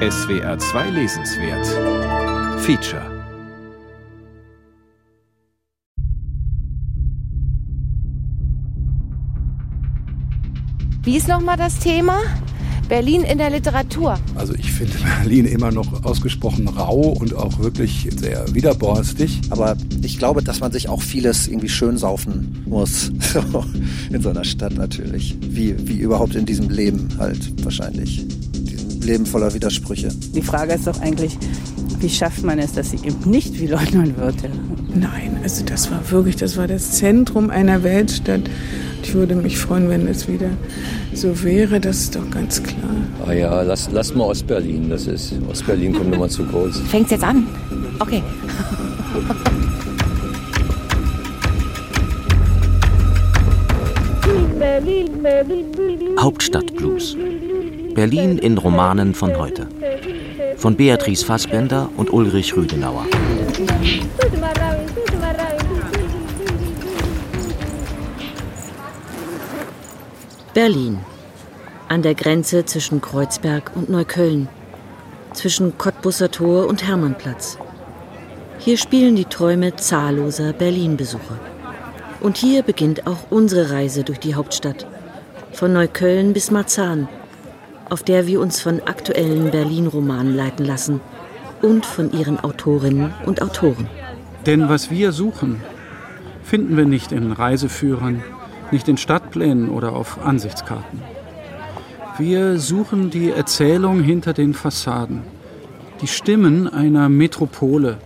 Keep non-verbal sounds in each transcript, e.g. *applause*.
SWR 2 Lesenswert Feature Wie ist nochmal das Thema? Berlin in der Literatur. Also ich finde Berlin immer noch ausgesprochen rau und auch wirklich sehr widerborstig. Aber ich glaube, dass man sich auch vieles irgendwie schön saufen muss. *laughs* in so einer Stadt natürlich. Wie, wie überhaupt in diesem Leben halt wahrscheinlich. Leben voller Widersprüche. Die Frage ist doch eigentlich, wie schafft man es, dass sie eben nicht wie Leutnant wird? Nein, also das war wirklich, das war das Zentrum einer Weltstadt. Ich würde mich freuen, wenn es wieder so wäre, das ist doch ganz klar. Ah ja, lass, lass mal Ostberlin. Das ist, Ostberlin kommt immer zu groß. *laughs* Fängt's jetzt an? Okay. Hauptstadtblues. Berlin in Romanen von heute. Von Beatrice Fassbender und Ulrich Rüdenauer. Berlin. An der Grenze zwischen Kreuzberg und Neukölln. Zwischen Cottbusser Tor und Hermannplatz. Hier spielen die Träume zahlloser Berlin-Besucher. Und hier beginnt auch unsere Reise durch die Hauptstadt. Von Neukölln bis Marzahn, auf der wir uns von aktuellen Berlin-Romanen leiten lassen und von ihren Autorinnen und Autoren. Denn was wir suchen, finden wir nicht in Reiseführern, nicht in Stadtplänen oder auf Ansichtskarten. Wir suchen die Erzählung hinter den Fassaden, die Stimmen einer Metropole,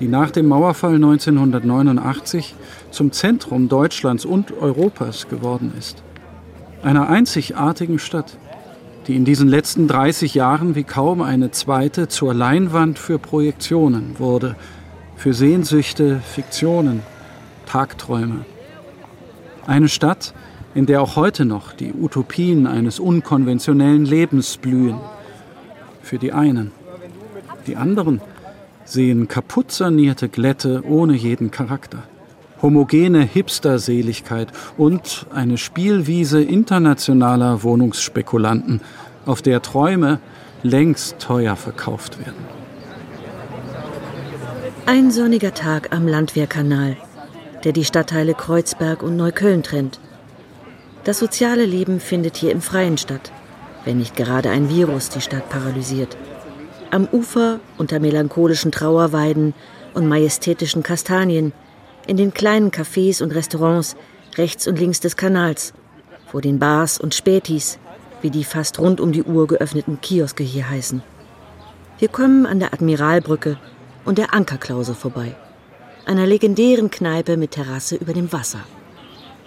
die nach dem Mauerfall 1989 zum Zentrum Deutschlands und Europas geworden ist. Einer einzigartigen Stadt, die in diesen letzten 30 Jahren wie kaum eine zweite zur Leinwand für Projektionen wurde, für Sehnsüchte, Fiktionen, Tagträume. Eine Stadt, in der auch heute noch die Utopien eines unkonventionellen Lebens blühen. Für die einen. Die anderen sehen kaputt sanierte Glätte ohne jeden Charakter. Homogene Hipsterseligkeit und eine Spielwiese internationaler Wohnungsspekulanten, auf der Träume längst teuer verkauft werden. Ein sonniger Tag am Landwehrkanal der die Stadtteile Kreuzberg und Neukölln trennt. Das soziale Leben findet hier im Freien statt, wenn nicht gerade ein Virus die Stadt paralysiert. Am Ufer unter melancholischen Trauerweiden und majestätischen Kastanien, in den kleinen Cafés und Restaurants rechts und links des Kanals, vor den Bars und Spätis, wie die fast rund um die Uhr geöffneten Kioske hier heißen. Wir kommen an der Admiralbrücke und der Ankerklause vorbei einer legendären Kneipe mit Terrasse über dem Wasser.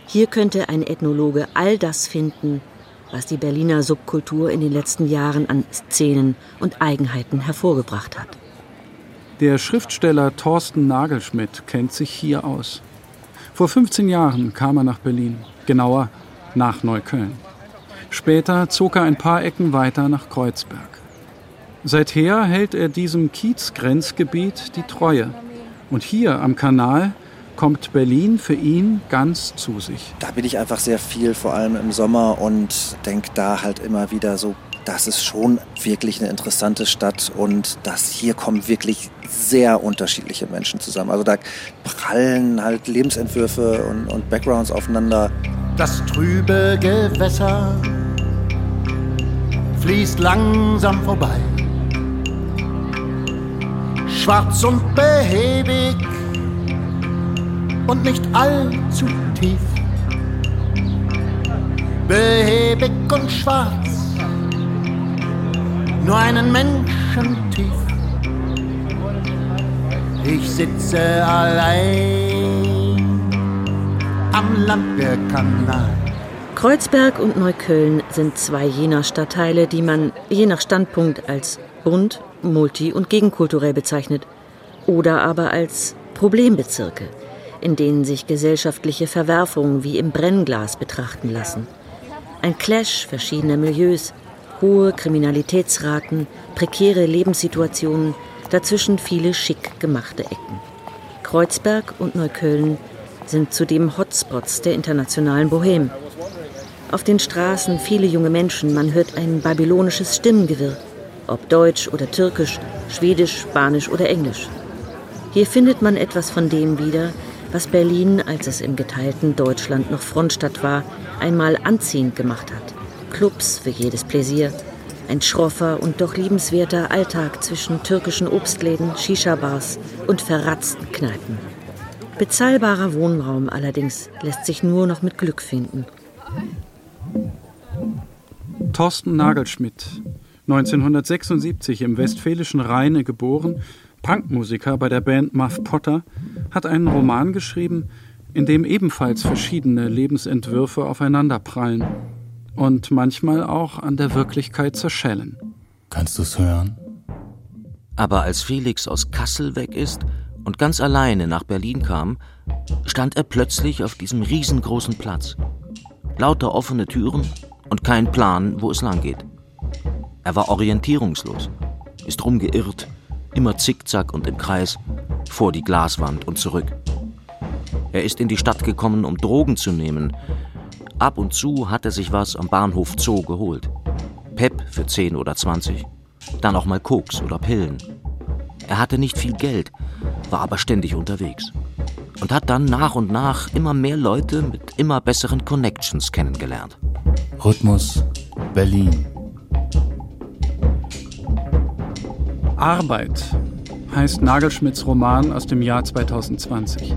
Hier könnte ein Ethnologe all das finden, was die Berliner Subkultur in den letzten Jahren an Szenen und Eigenheiten hervorgebracht hat. Der Schriftsteller Thorsten Nagelschmidt kennt sich hier aus. Vor 15 Jahren kam er nach Berlin, genauer nach Neukölln. Später zog er ein paar Ecken weiter nach Kreuzberg. Seither hält er diesem Kiezgrenzgebiet die Treue und hier am Kanal kommt Berlin für ihn ganz zu sich. Da bin ich einfach sehr viel, vor allem im Sommer und denke da halt immer wieder so, das ist schon wirklich eine interessante Stadt und das hier kommen wirklich sehr unterschiedliche Menschen zusammen. Also da prallen halt Lebensentwürfe und, und Backgrounds aufeinander. Das trübe Gewässer fließt langsam vorbei schwarz und behäbig und nicht allzu tief. Behäbig und schwarz, nur einen Menschen tief. Ich sitze allein am Landwehrkanal. Kreuzberg und Neukölln sind zwei jener Stadtteile, die man je nach Standpunkt als bunt multi- und gegenkulturell bezeichnet oder aber als Problembezirke, in denen sich gesellschaftliche Verwerfungen wie im Brennglas betrachten lassen. Ein Clash verschiedener Milieus, hohe Kriminalitätsraten, prekäre Lebenssituationen, dazwischen viele schick gemachte Ecken. Kreuzberg und Neukölln sind zudem Hotspots der internationalen Bohème. Auf den Straßen viele junge Menschen, man hört ein babylonisches Stimmengewirr. ob Deutsch oder Türkisch, Schwedisch, Spanisch oder Englisch. Hier findet man etwas von dem wieder, was Berlin, als es im geteilten Deutschland noch Frontstadt war, einmal anziehend gemacht hat. Clubs für jedes Pläsier, ein schroffer und doch liebenswerter Alltag zwischen türkischen Obstläden, Shisha-Bars und verratzten Kneipen. Bezahlbarer Wohnraum allerdings lässt sich nur noch mit Glück finden. Thorsten Nagelschmidt, 1976 im westfälischen Rheine geboren, Punkmusiker bei der Band Muff Potter, hat einen Roman geschrieben, in dem ebenfalls verschiedene Lebensentwürfe aufeinanderprallen und manchmal auch an der Wirklichkeit zerschellen. Kannst du's hören? Aber als Felix aus Kassel weg ist und ganz alleine nach Berlin kam, stand er plötzlich auf diesem riesengroßen Platz. Lauter offene Türen und kein Plan, wo es lang geht. Er war orientierungslos, ist rumgeirrt, immer zickzack und im Kreis, vor die Glaswand und zurück. Er ist in die Stadt gekommen, um Drogen zu nehmen. Ab und zu hat er sich was am Bahnhof Zoo geholt. Pep für 10 oder 20. Dann auch mal Koks oder Pillen. Er hatte nicht viel Geld, war aber ständig unterwegs. Und hat dann nach und nach immer mehr Leute mit immer besseren Connections kennengelernt. Rhythmus Berlin. Arbeit heißt Nagelschmidts Roman aus dem Jahr 2020.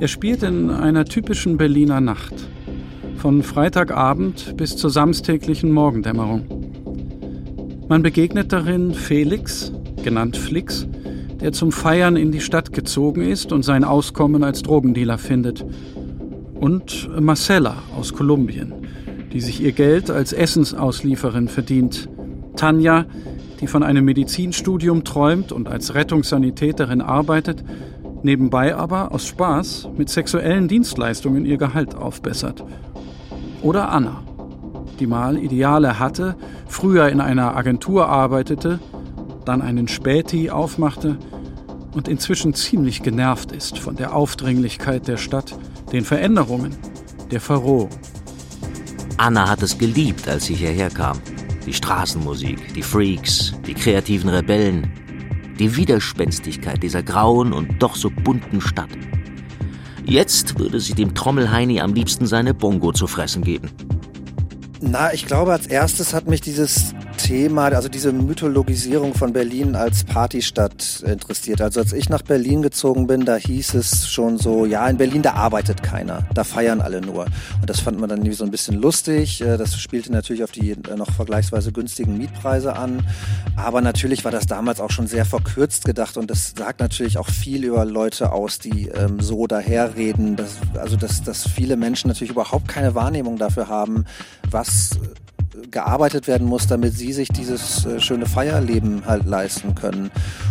Er spielt in einer typischen Berliner Nacht. Von Freitagabend bis zur samstäglichen Morgendämmerung. Man begegnet darin Felix, genannt Flix, der zum Feiern in die Stadt gezogen ist und sein Auskommen als Drogendealer findet. Und Marcella aus Kolumbien, die sich ihr Geld als Essensauslieferin verdient. Tanja, die von einem Medizinstudium träumt und als Rettungssanitäterin arbeitet, nebenbei aber aus Spaß mit sexuellen Dienstleistungen ihr Gehalt aufbessert. Oder Anna, die mal Ideale hatte, früher in einer Agentur arbeitete, dann einen Späti aufmachte und inzwischen ziemlich genervt ist von der Aufdringlichkeit der Stadt, den Veränderungen, der Verrohung. Anna hat es geliebt, als sie hierher kam. Die Straßenmusik, die Freaks, die kreativen Rebellen, die Widerspenstigkeit dieser grauen und doch so bunten Stadt. Jetzt würde sie dem Trommelheini am liebsten seine Bongo zu fressen geben. Na, ich glaube, als erstes hat mich dieses Thema, also diese Mythologisierung von Berlin als Partystadt interessiert. Also als ich nach Berlin gezogen bin, da hieß es schon so, ja, in Berlin, da arbeitet keiner, da feiern alle nur. Und das fand man dann irgendwie so ein bisschen lustig. Äh, das spielte natürlich auf die äh, noch vergleichsweise günstigen Mietpreise an. Aber natürlich war das damals auch schon sehr verkürzt gedacht und das sagt natürlich auch viel über Leute aus, die ähm, so daherreden. Dass, also dass, dass viele Menschen natürlich überhaupt keine Wahrnehmung dafür haben, was gearbeitet werden muss, damit sie sich dieses äh, schöne Feierleben halt leisten können.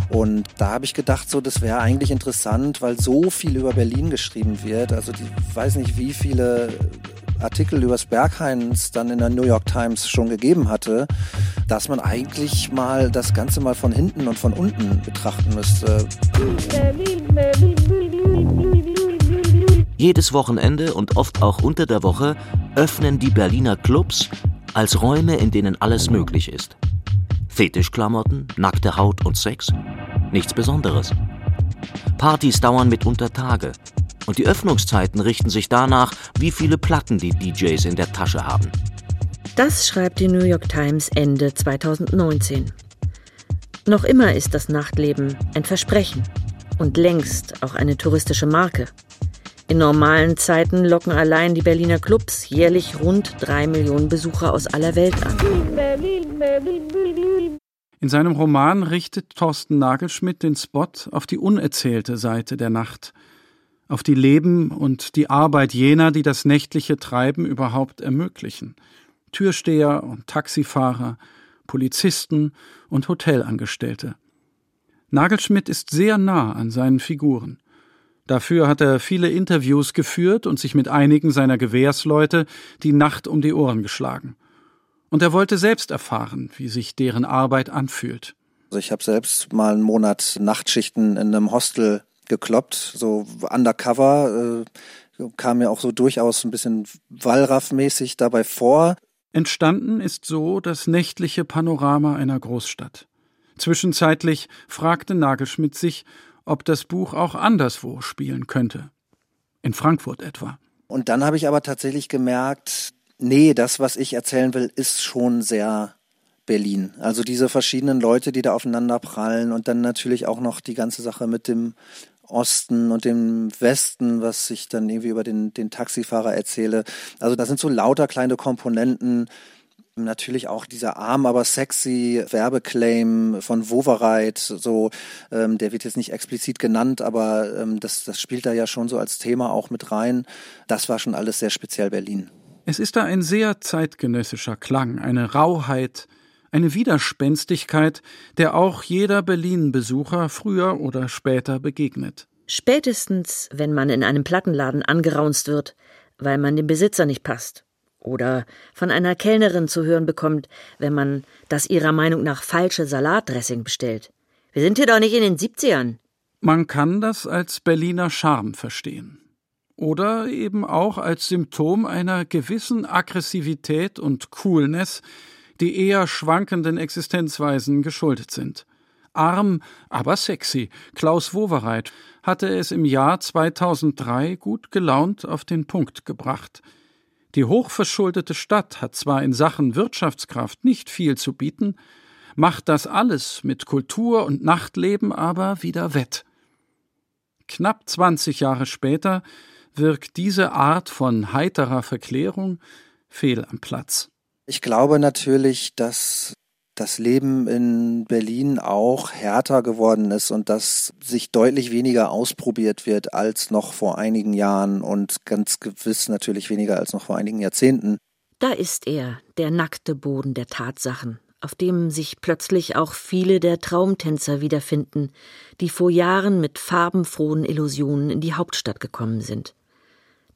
Und da habe ich gedacht, so das wäre eigentlich interessant, weil so viel über Berlin geschrieben wird. Also ich weiß nicht, wie viele Artikel übers Berghains dann in der New York Times schon gegeben hatte, dass man eigentlich mal das Ganze mal von hinten und von unten betrachten müsste. Jedes Wochenende und oft auch unter der Woche öffnen die Berliner Clubs als Räume, in denen alles möglich ist. Fetischklamotten, nackte Haut und Sex? Nichts Besonderes. Partys dauern mitunter Tage. Und die Öffnungszeiten richten sich danach, wie viele Platten die DJs in der Tasche haben. Das schreibt die New York Times Ende 2019. Noch immer ist das Nachtleben ein Versprechen und längst auch eine touristische Marke. In normalen Zeiten locken allein die Berliner Clubs jährlich rund drei Millionen Besucher aus aller Welt an. In seinem Roman richtet Thorsten Nagelschmidt den Spot auf die unerzählte Seite der Nacht, auf die Leben und die Arbeit jener, die das nächtliche Treiben überhaupt ermöglichen. Türsteher und Taxifahrer, Polizisten und Hotelangestellte. Nagelschmidt ist sehr nah an seinen Figuren. Dafür hat er viele Interviews geführt und sich mit einigen seiner Gewährsleute die Nacht um die Ohren geschlagen. Und er wollte selbst erfahren, wie sich deren Arbeit anfühlt. Also ich habe selbst mal einen Monat Nachtschichten in einem Hostel gekloppt, so undercover, äh, kam mir auch so durchaus ein bisschen Wallraff-mäßig dabei vor. Entstanden ist so das nächtliche Panorama einer Großstadt. Zwischenzeitlich fragte Nagelschmidt sich, ob das Buch auch anderswo spielen könnte. In Frankfurt etwa. Und dann habe ich aber tatsächlich gemerkt, nee, das, was ich erzählen will, ist schon sehr Berlin. Also diese verschiedenen Leute, die da aufeinander prallen und dann natürlich auch noch die ganze Sache mit dem Osten und dem Westen, was ich dann irgendwie über den, den Taxifahrer erzähle. Also da sind so lauter kleine Komponenten. Natürlich auch dieser arm, aber sexy Werbeclaim von Wovereit, so, ähm, der wird jetzt nicht explizit genannt, aber ähm, das, das spielt da ja schon so als Thema auch mit rein. Das war schon alles sehr speziell Berlin. Es ist da ein sehr zeitgenössischer Klang, eine Rauheit, eine Widerspenstigkeit, der auch jeder Berlin-Besucher früher oder später begegnet. Spätestens, wenn man in einem Plattenladen angeraunzt wird, weil man dem Besitzer nicht passt. Oder von einer Kellnerin zu hören bekommt, wenn man das ihrer Meinung nach falsche Salatdressing bestellt. Wir sind hier doch nicht in den 70ern. Man kann das als Berliner Charme verstehen. Oder eben auch als Symptom einer gewissen Aggressivität und Coolness, die eher schwankenden Existenzweisen geschuldet sind. Arm, aber sexy, Klaus Wowereit hatte es im Jahr 2003 gut gelaunt auf den Punkt gebracht. Die hochverschuldete Stadt hat zwar in Sachen Wirtschaftskraft nicht viel zu bieten, macht das alles mit Kultur und Nachtleben aber wieder wett. Knapp 20 Jahre später wirkt diese Art von heiterer Verklärung fehl am Platz. Ich glaube natürlich, dass das Leben in Berlin auch härter geworden ist und dass sich deutlich weniger ausprobiert wird als noch vor einigen Jahren und ganz gewiss natürlich weniger als noch vor einigen Jahrzehnten. Da ist er, der nackte Boden der Tatsachen, auf dem sich plötzlich auch viele der Traumtänzer wiederfinden, die vor Jahren mit farbenfrohen Illusionen in die Hauptstadt gekommen sind.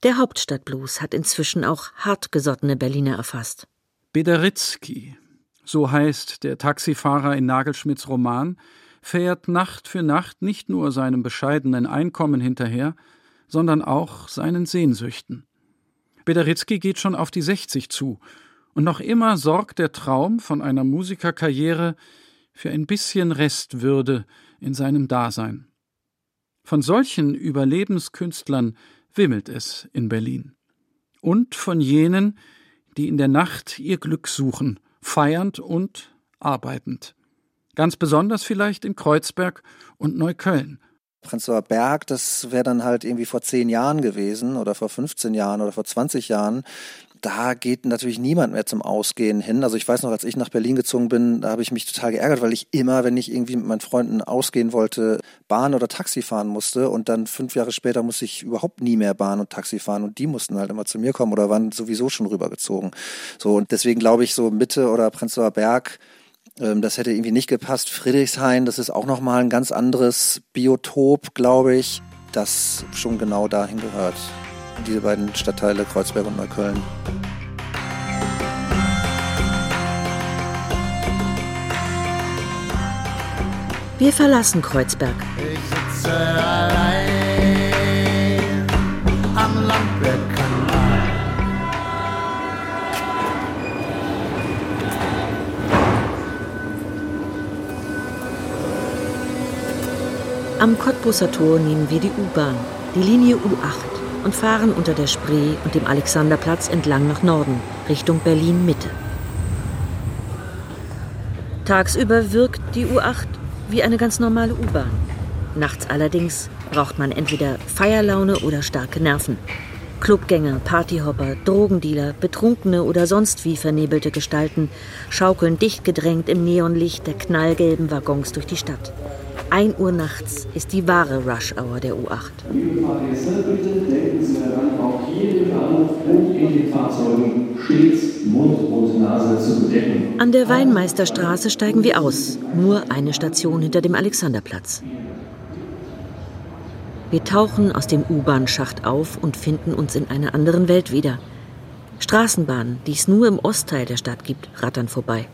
Der Hauptstadtblues hat inzwischen auch hartgesottene Berliner erfasst. Bederitzky, so heißt der Taxifahrer in Nagelschmidts Roman, fährt Nacht für Nacht nicht nur seinem bescheidenen Einkommen hinterher, sondern auch seinen Sehnsüchten. Bederitzky geht schon auf die 60 zu, und noch immer sorgt der Traum von einer Musikerkarriere für ein bisschen Restwürde in seinem Dasein. Von solchen Überlebenskünstlern wimmelt es in Berlin. Und von jenen, die in der Nacht ihr Glück suchen, feiernd und arbeitend. Ganz besonders vielleicht in Kreuzberg und Neukölln. Prenzlauer Berg, das wäre dann halt irgendwie vor zehn Jahren gewesen oder vor 15 Jahren oder vor 20 Jahren da geht natürlich niemand mehr zum Ausgehen hin. Also ich weiß noch, als ich nach Berlin gezogen bin, da habe ich mich total geärgert, weil ich immer, wenn ich irgendwie mit meinen Freunden ausgehen wollte, Bahn oder Taxi fahren musste und dann fünf Jahre später musste ich überhaupt nie mehr Bahn und Taxi fahren und die mussten halt immer zu mir kommen oder waren sowieso schon rübergezogen. So und deswegen glaube ich so Mitte oder Prenzlauer Berg, ähm, das hätte irgendwie nicht gepasst. Friedrichshain, das ist auch nochmal ein ganz anderes Biotop, glaube ich, das schon genau dahin gehört diese beiden Stadtteile Kreuzberg und Neukölln. Wir verlassen Kreuzberg. Ich sitze allein am Landwehrkanal. Am Cottbusser Tor nehmen wir die U-Bahn, die Linie U8 und fahren unter der Spree und dem Alexanderplatz entlang nach Norden, Richtung Berlin-Mitte. Tagsüber wirkt die U8 wie eine ganz normale U-Bahn. Nachts allerdings braucht man entweder Feierlaune oder starke Nerven. Clubgänger, Partyhopper, Drogendealer, Betrunkene oder sonst wie vernebelte Gestalten schaukeln dicht gedrängt im Neonlicht der knallgelben Waggons durch die Stadt. 1 Uhr nachts ist die wahre Rush-Hour der U8. Liebe Fahrgäste, bitte denken Sie daran, auch hier im Bahnhof und in den Fahrzeugen stets Mund und Nase zu bedecken. An der Weinmeisterstraße steigen wir aus, nur eine Station hinter dem Alexanderplatz. Wir tauchen aus dem U-Bahn-Schacht auf und finden uns in einer anderen Welt wieder. Straßenbahnen, die es nur im Ostteil der Stadt gibt, rattern vorbei.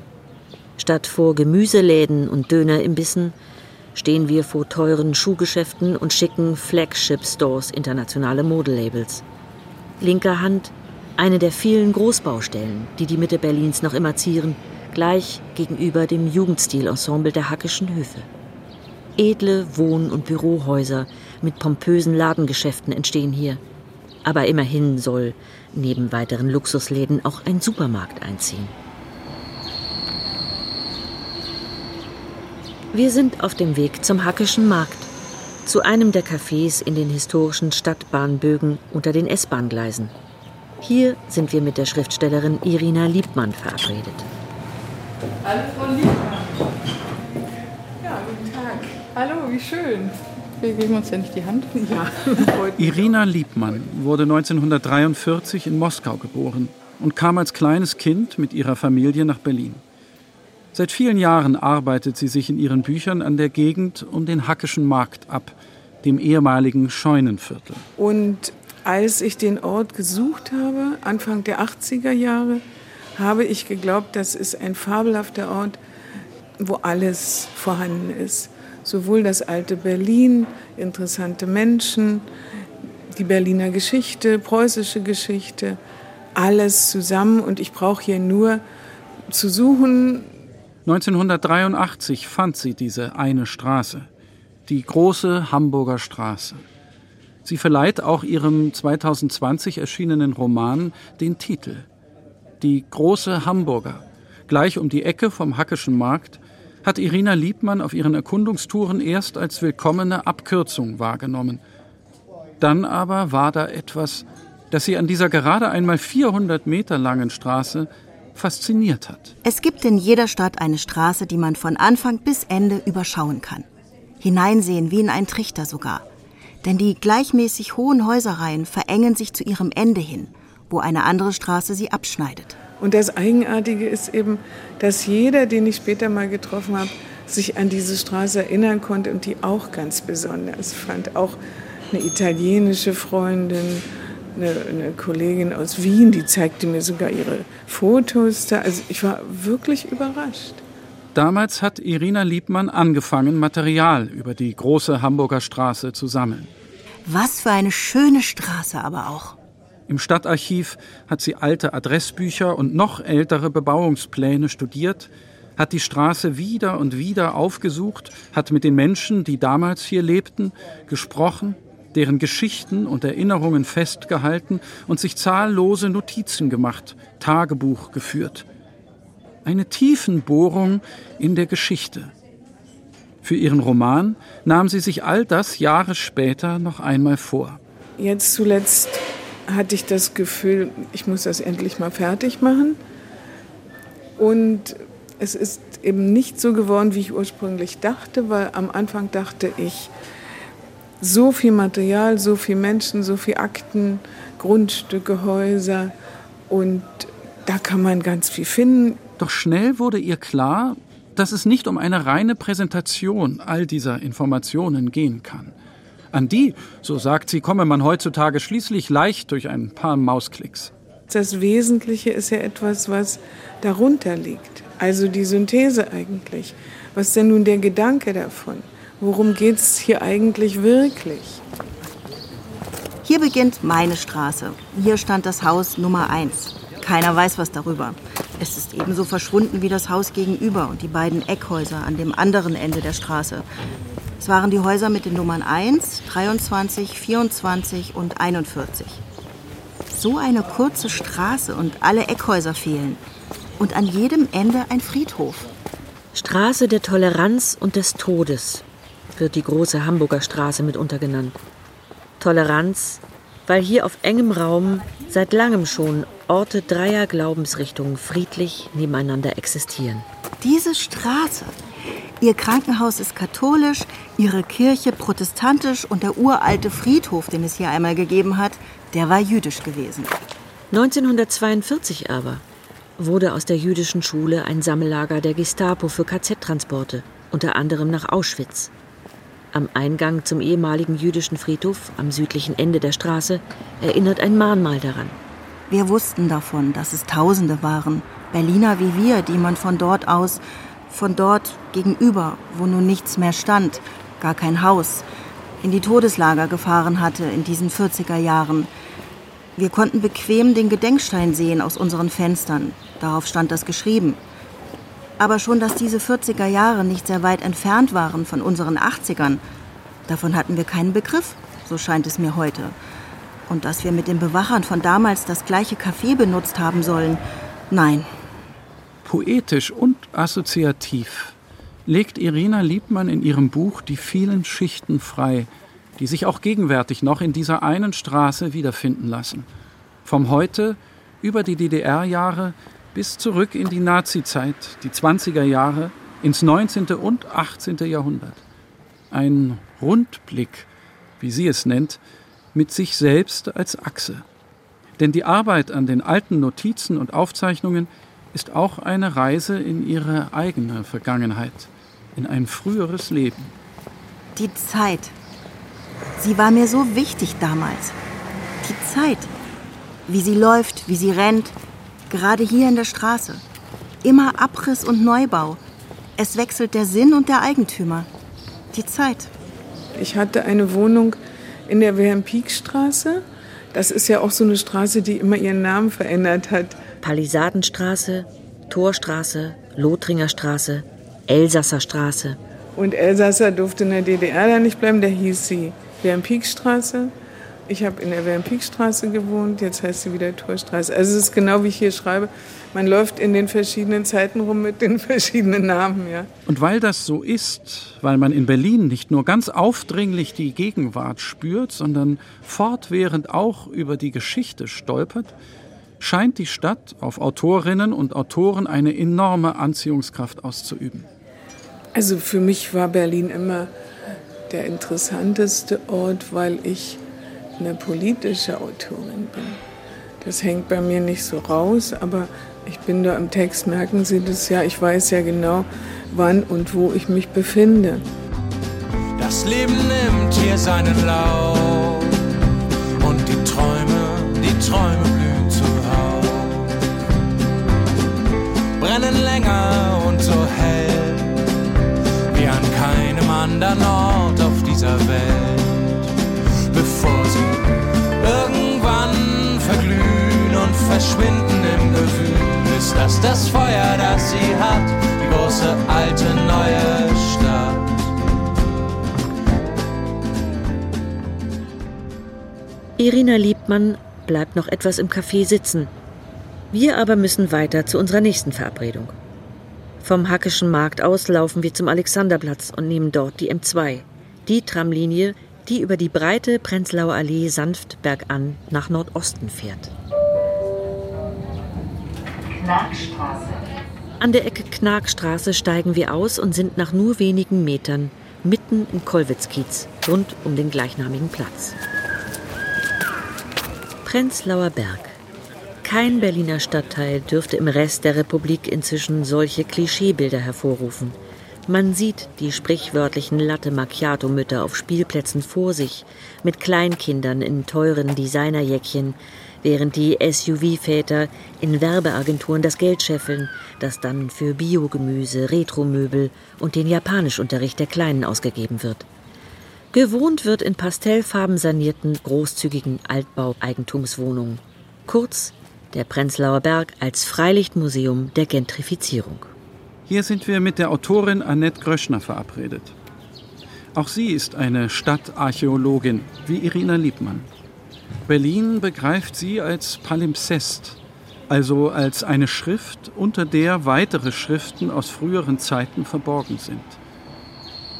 Statt vor Gemüseläden und Dönerimbissen stehen wir vor teuren Schuhgeschäften und schicken Flagship-Stores internationale Modelabels. Linker Hand Eine der vielen Großbaustellen, die die Mitte Berlins noch immer zieren, gleich gegenüber dem Jugendstilensemble der Hackischen Höfe. Edle Wohn- und Bürohäuser mit pompösen Ladengeschäften entstehen hier. Aber immerhin soll neben weiteren Luxusläden auch ein Supermarkt einziehen. Wir sind auf dem Weg zum Hackischen Markt, zu einem der Cafés in den historischen Stadtbahnbögen unter den S-Bahn-Gleisen. Hier sind wir mit der Schriftstellerin Irina Liebmann verabredet. Hallo Frau Liebmann. Ja, guten Tag. Hallo, wie schön. Wir geben uns ja nicht die Hand. Ja. *laughs* Irina Liebmann wurde 1943 in Moskau geboren und kam als kleines Kind mit ihrer Familie nach Berlin. Seit vielen Jahren arbeitet sie sich in ihren Büchern an der Gegend um den Hackischen Markt ab, dem ehemaligen Scheunenviertel. Und als ich den Ort gesucht habe, Anfang der 80er Jahre, habe ich geglaubt, das ist ein fabelhafter Ort, wo alles vorhanden ist. Sowohl das alte Berlin, interessante Menschen, die Berliner Geschichte, preußische Geschichte, alles zusammen. Und ich brauche hier nur zu suchen, 1983 fand sie diese eine Straße, die große Hamburger Straße. Sie verleiht auch ihrem 2020 erschienenen Roman den Titel. Die große Hamburger. Gleich um die Ecke vom Hackischen Markt hat Irina Liebmann auf ihren Erkundungstouren erst als willkommene Abkürzung wahrgenommen. Dann aber war da etwas, das sie an dieser gerade einmal 400 Meter langen Straße fasziniert hat. Es gibt in jeder Stadt eine Straße, die man von Anfang bis Ende überschauen kann. Hineinsehen wie in einen Trichter sogar. Denn die gleichmäßig hohen Häuserreihen verengen sich zu ihrem Ende hin, wo eine andere Straße sie abschneidet. Und das Eigenartige ist eben, dass jeder, den ich später mal getroffen habe, sich an diese Straße erinnern konnte und die auch ganz besonders fand. Auch eine italienische Freundin, eine, eine, Kollegin aus Wien, die zeigte mir sogar ihre Fotos da. Also ich war wirklich überrascht. Damals hat Irina Liebmann angefangen, Material über die große Hamburger Straße zu sammeln. Was für eine schöne Straße aber auch. Im Stadtarchiv hat sie alte Adressbücher und noch ältere Bebauungspläne studiert, hat die Straße wieder und wieder aufgesucht, hat mit den Menschen, die damals hier lebten, gesprochen deren Geschichten und Erinnerungen festgehalten und sich zahllose Notizen gemacht, Tagebuch geführt. Eine Tiefenbohrung in der Geschichte. Für ihren Roman nahm sie sich all das Jahre später noch einmal vor. Jetzt zuletzt hatte ich das Gefühl, ich muss das endlich mal fertig machen. Und es ist eben nicht so geworden, wie ich ursprünglich dachte, weil am Anfang dachte ich, so viel Material, so viel Menschen, so viel Akten, Grundstücke, Häuser und da kann man ganz viel finden. Doch schnell wurde ihr klar, dass es nicht um eine reine Präsentation all dieser Informationen gehen kann. An die, so sagt sie, komme man heutzutage schließlich leicht durch ein paar Mausklicks. Das Wesentliche ist ja etwas, was darunter liegt. Also die Synthese eigentlich. Was ist denn nun der Gedanke davon? Worum geht es hier eigentlich wirklich? Hier beginnt meine Straße. Hier stand das Haus Nummer 1. Keiner weiß was darüber. Es ist ebenso verschwunden wie das Haus gegenüber und die beiden Eckhäuser an dem anderen Ende der Straße. Es waren die Häuser mit den Nummern 1, 23, 24 und 41. So eine kurze Straße und alle Eckhäuser fehlen. Und an jedem Ende ein Friedhof. Straße der Toleranz und des Todes, wird die große Hamburger Straße mitunter genannt. Toleranz, weil hier auf engem Raum seit langem schon Orte dreier Glaubensrichtungen friedlich nebeneinander existieren. Diese Straße. Ihr Krankenhaus ist katholisch, ihre Kirche protestantisch und der uralte Friedhof, den es hier einmal gegeben hat, der war jüdisch gewesen. 1942 aber wurde aus der jüdischen Schule ein Sammellager der Gestapo für KZ-Transporte, unter anderem nach Auschwitz. Am Eingang zum ehemaligen jüdischen Friedhof am südlichen Ende der Straße erinnert ein Mahnmal daran. Wir wussten davon, dass es Tausende waren, Berliner wie wir, die man von dort aus, von dort gegenüber, wo nun nichts mehr stand, gar kein Haus, in die Todeslager gefahren hatte in diesen 40er Jahren. Wir konnten bequem den Gedenkstein sehen aus unseren Fenstern. Darauf stand das geschrieben. Aber schon, dass diese 40er Jahre nicht sehr weit entfernt waren von unseren 80ern, davon hatten wir keinen Begriff, so scheint es mir heute. Und dass wir mit den Bewachern von damals das gleiche Café benutzt haben sollen, nein. Poetisch und assoziativ legt Irina Liebmann in ihrem Buch die vielen Schichten frei, die sich auch gegenwärtig noch in dieser einen Straße wiederfinden lassen. Vom Heute über die DDR-Jahre bis zurück in die Nazizeit, die 20er Jahre, ins 19. und 18. Jahrhundert. Ein Rundblick, wie sie es nennt, mit sich selbst als Achse. Denn die Arbeit an den alten Notizen und Aufzeichnungen ist auch eine Reise in ihre eigene Vergangenheit, in ein früheres Leben. Die Zeit. Sie war mir so wichtig damals. Die Zeit. Wie sie läuft, wie sie rennt, gerade hier in der Straße. Immer Abriss und Neubau. Es wechselt der Sinn und der Eigentümer. Die Zeit. Ich hatte eine Wohnung in der Wilhelm-Pieck-Straße. Das ist ja auch so eine Straße, die immer ihren Namen verändert hat. Palisadenstraße, Torstraße, Lothringer Straße, Elsasser Straße. Und Elsasser durfte in der DDR da nicht bleiben, der hieß sie Wilhelm-Pieck-Straße. Ich habe in der Wilhelm-Pieck-Straße gewohnt, jetzt heißt sie wieder Torstraße. Also es ist genau wie ich hier schreibe, man läuft in den verschiedenen Zeiten rum mit den *laughs* verschiedenen Namen, ja. Und weil das so ist, weil man in Berlin nicht nur ganz aufdringlich die Gegenwart spürt, sondern fortwährend auch über die Geschichte stolpert, scheint die Stadt auf Autorinnen und Autoren eine enorme Anziehungskraft auszuüben. Also für mich war Berlin immer der interessanteste Ort, weil ich eine politische Autorin bin. Das hängt bei mir nicht so raus, aber ich bin da im Text, merken Sie das ja, ich weiß ja genau, wann und wo ich mich befinde. Das Leben nimmt hier seinen Lauf und die Träume, die Träume blühen zuhauf. Brennen länger und so hell wie an keinem anderen Ort auf dieser Welt verschwinden im Gefühl, ist das das Feuer, das sie hat, die große alte neue Stadt. Irina Liebmann bleibt noch etwas im Café sitzen. Wir aber müssen weiter zu unserer nächsten Verabredung. Vom Hackischen Markt aus laufen wir zum Alexanderplatz und nehmen dort die M2, die Tramlinie, die über die breite Prenzlauer Allee sanft bergan nach Nordosten fährt. Knarkstraße. An der Ecke Knarkstraße steigen wir aus und sind nach nur wenigen Metern mitten im Kollwitzkiez, rund um den gleichnamigen Platz. Prenzlauer Berg. Kein Berliner Stadtteil dürfte im Rest der Republik inzwischen solche Klischeebilder hervorrufen. Man sieht die sprichwörtlichen Latte Macchiato-Mütter auf Spielplätzen vor sich, mit Kleinkindern in teuren Designerjäckchen, während die SUV-Väter in Werbeagenturen das Geld scheffeln, das dann für Biogemüse, Retromöbel und den Japanischunterricht der Kleinen ausgegeben wird. Gewohnt wird in pastellfarben sanierten, großzügigen Altbau-Eigentumswohnungen. Kurz der Prenzlauer Berg als Freilichtmuseum der Gentrifizierung. Hier sind wir mit der Autorin Annette Gröschner verabredet. Auch sie ist eine Stadtarchäologin, wie Irina Liebmann. Berlin begreift sie als Palimpsest, also als eine Schrift, unter der weitere Schriften aus früheren Zeiten verborgen sind.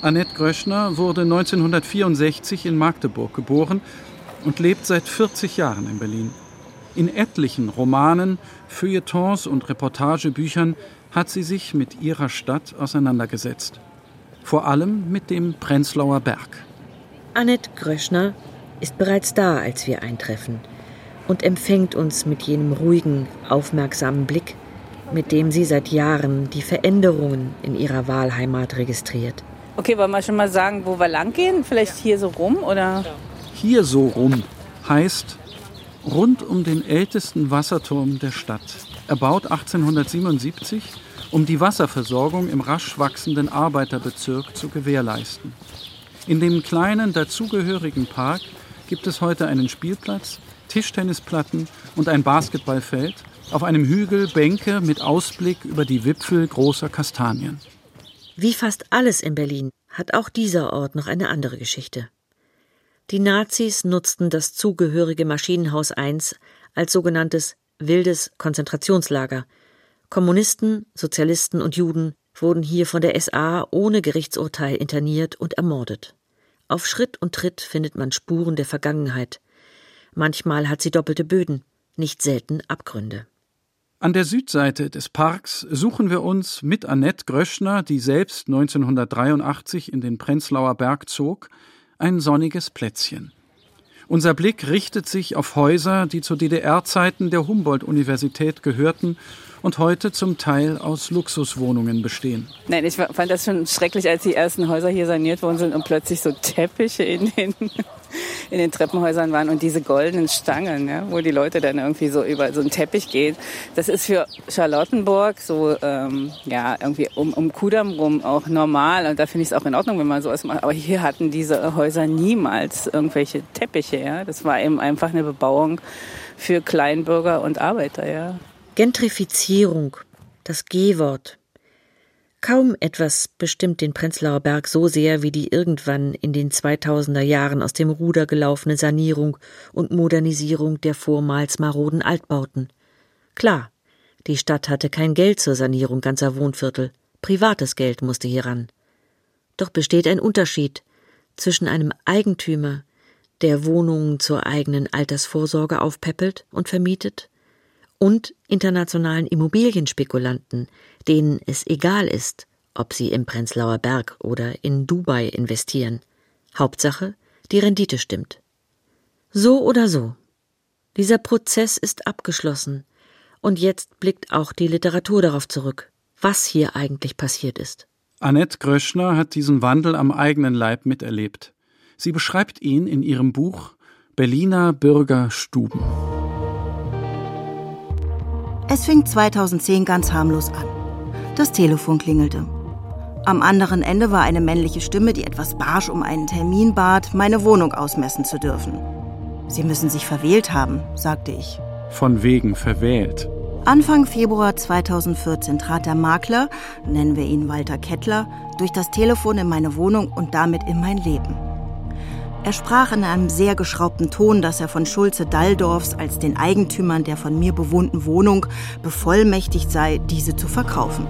Annette Gröschner wurde 1964 in Magdeburg geboren und lebt seit 40 Jahren in Berlin. In etlichen Romanen, Feuilletons und Reportagebüchern hat sie sich mit ihrer Stadt auseinandergesetzt. Vor allem mit dem Prenzlauer Berg. Annette Gröschner ist bereits da, als wir eintreffen und empfängt uns mit jenem ruhigen, aufmerksamen Blick, mit dem sie seit Jahren die Veränderungen in ihrer Wahlheimat registriert. Okay, wollen wir schon mal sagen, wo wir lang gehen? Vielleicht hier so rum oder? Hier so rum heißt rund um den ältesten Wasserturm der Stadt, erbaut 1877, um die Wasserversorgung im rasch wachsenden Arbeiterbezirk zu gewährleisten. In dem kleinen dazugehörigen Park gibt es heute einen Spielplatz, Tischtennisplatten und ein Basketballfeld, auf einem Hügel Bänke mit Ausblick über die Wipfel großer Kastanien. Wie fast alles in Berlin hat auch dieser Ort noch eine andere Geschichte. Die Nazis nutzten das zugehörige Maschinenhaus I als sogenanntes wildes Konzentrationslager. Kommunisten, Sozialisten und Juden wurden hier von der SA ohne Gerichtsurteil interniert und ermordet. Auf Schritt und Tritt findet man Spuren der Vergangenheit. Manchmal hat sie doppelte Böden, nicht selten Abgründe. An der Südseite des Parks suchen wir uns mit Annette Gröschner, die selbst 1983 in den Prenzlauer Berg zog, ein sonniges Plätzchen. Unser Blick richtet sich auf Häuser, die zu DDR-Zeiten der Humboldt-Universität gehörten und heute zum Teil aus Luxuswohnungen bestehen. Nein, ich fand das schon schrecklich, als die ersten Häuser hier saniert worden sind und plötzlich so Teppiche in den, *laughs* in den Treppenhäusern waren und diese goldenen Stangen, ja, wo die Leute dann irgendwie so über so einen Teppich gehen. Das ist für Charlottenburg so, ähm, ja, irgendwie um, um Kudamm rum auch normal und da finde ich es auch in Ordnung, wenn man sowas macht. Aber hier hatten diese Häuser niemals irgendwelche Teppiche, ja. Das war eben einfach eine Bebauung für Kleinbürger und Arbeiter, ja. Gentrifizierung, das G-Wort. Kaum etwas bestimmt den Prenzlauer Berg so sehr wie die irgendwann in den 2000er Jahren aus dem Ruder gelaufene Sanierung und Modernisierung der vormals maroden Altbauten. Klar, die Stadt hatte kein Geld zur Sanierung ganzer Wohnviertel, privates Geld musste hieran. Doch besteht ein Unterschied zwischen einem Eigentümer, der Wohnungen zur eigenen Altersvorsorge aufpäppelt und vermietet, und internationalen Immobilienspekulanten, denen es egal ist, ob sie im Prenzlauer Berg oder in Dubai investieren. Hauptsache, die Rendite stimmt. So oder so. Dieser Prozess ist abgeschlossen, und jetzt blickt auch die Literatur darauf zurück, was hier eigentlich passiert ist. Annette Gröschner hat diesen Wandel am eigenen Leib miterlebt. Sie beschreibt ihn in ihrem Buch Berliner Bürgerstuben. Es fing 2010 ganz harmlos an. Das Telefon klingelte. Am anderen Ende war eine männliche Stimme, die etwas barsch um einen Termin bat, meine Wohnung ausmessen zu dürfen. Sie müssen sich verwählt haben, sagte ich. Von wegen verwählt. Anfang Februar 2014 trat der Makler, nennen wir ihn Walter Kettler, durch das Telefon in meine Wohnung und damit in mein Leben. Er sprach in einem sehr geschraubten Ton, dass er von Schulze Dalldorfs als den Eigentümern der von mir bewohnten Wohnung bevollmächtigt sei, diese zu verkaufen.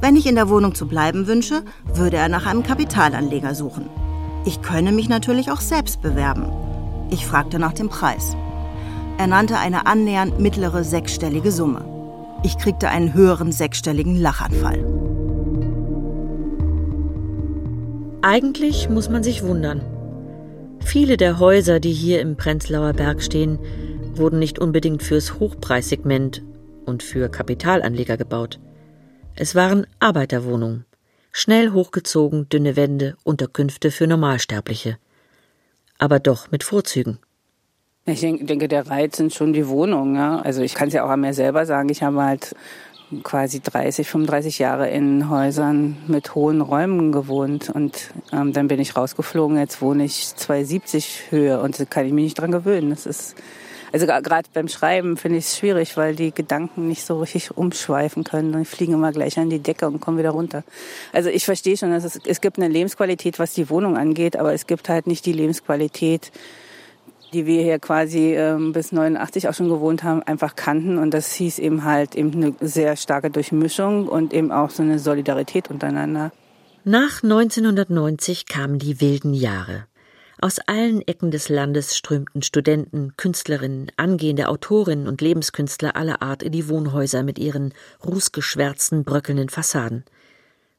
Wenn ich in der Wohnung zu bleiben wünsche, würde er nach einem Kapitalanleger suchen. Ich könne mich natürlich auch selbst bewerben. Ich fragte nach dem Preis. Er nannte eine annähernd mittlere sechsstellige Summe. Ich kriegte einen höheren sechsstelligen Lachanfall. Eigentlich muss man sich wundern. Viele der Häuser, die hier im Prenzlauer Berg stehen, wurden nicht unbedingt fürs Hochpreissegment und für Kapitalanleger gebaut. Es waren Arbeiterwohnungen, schnell hochgezogen, dünne Wände, Unterkünfte für Normalsterbliche. Aber doch mit Vorzügen. Ich denke, der Reiz sind schon die Wohnungen. Ja? Also ich kann es ja auch an mir selber sagen. Ich habe halt quasi 30, 35 Jahre in Häusern mit hohen Räumen gewohnt und ähm, dann bin ich rausgeflogen. Jetzt wohne ich 270 Höhe und da kann ich mich nicht dran gewöhnen. Das ist also gerade beim Schreiben finde ich es schwierig, weil die Gedanken nicht so richtig umschweifen können. Und fliegen immer gleich an die Decke und kommen wieder runter. Also ich verstehe schon, dass es, es gibt eine Lebensqualität, was die Wohnung angeht, aber es gibt halt nicht die Lebensqualität, die wir hier quasi ähm, bis 89 auch schon gewohnt haben, einfach kannten. Und das hieß eben halt eben eine sehr starke Durchmischung und eben auch so eine Solidarität untereinander. Nach 1990 kamen die wilden Jahre. Aus allen Ecken des Landes strömten Studenten, Künstlerinnen, angehende Autorinnen und Lebenskünstler aller Art in die Wohnhäuser mit ihren rußgeschwärzten, bröckelnden Fassaden.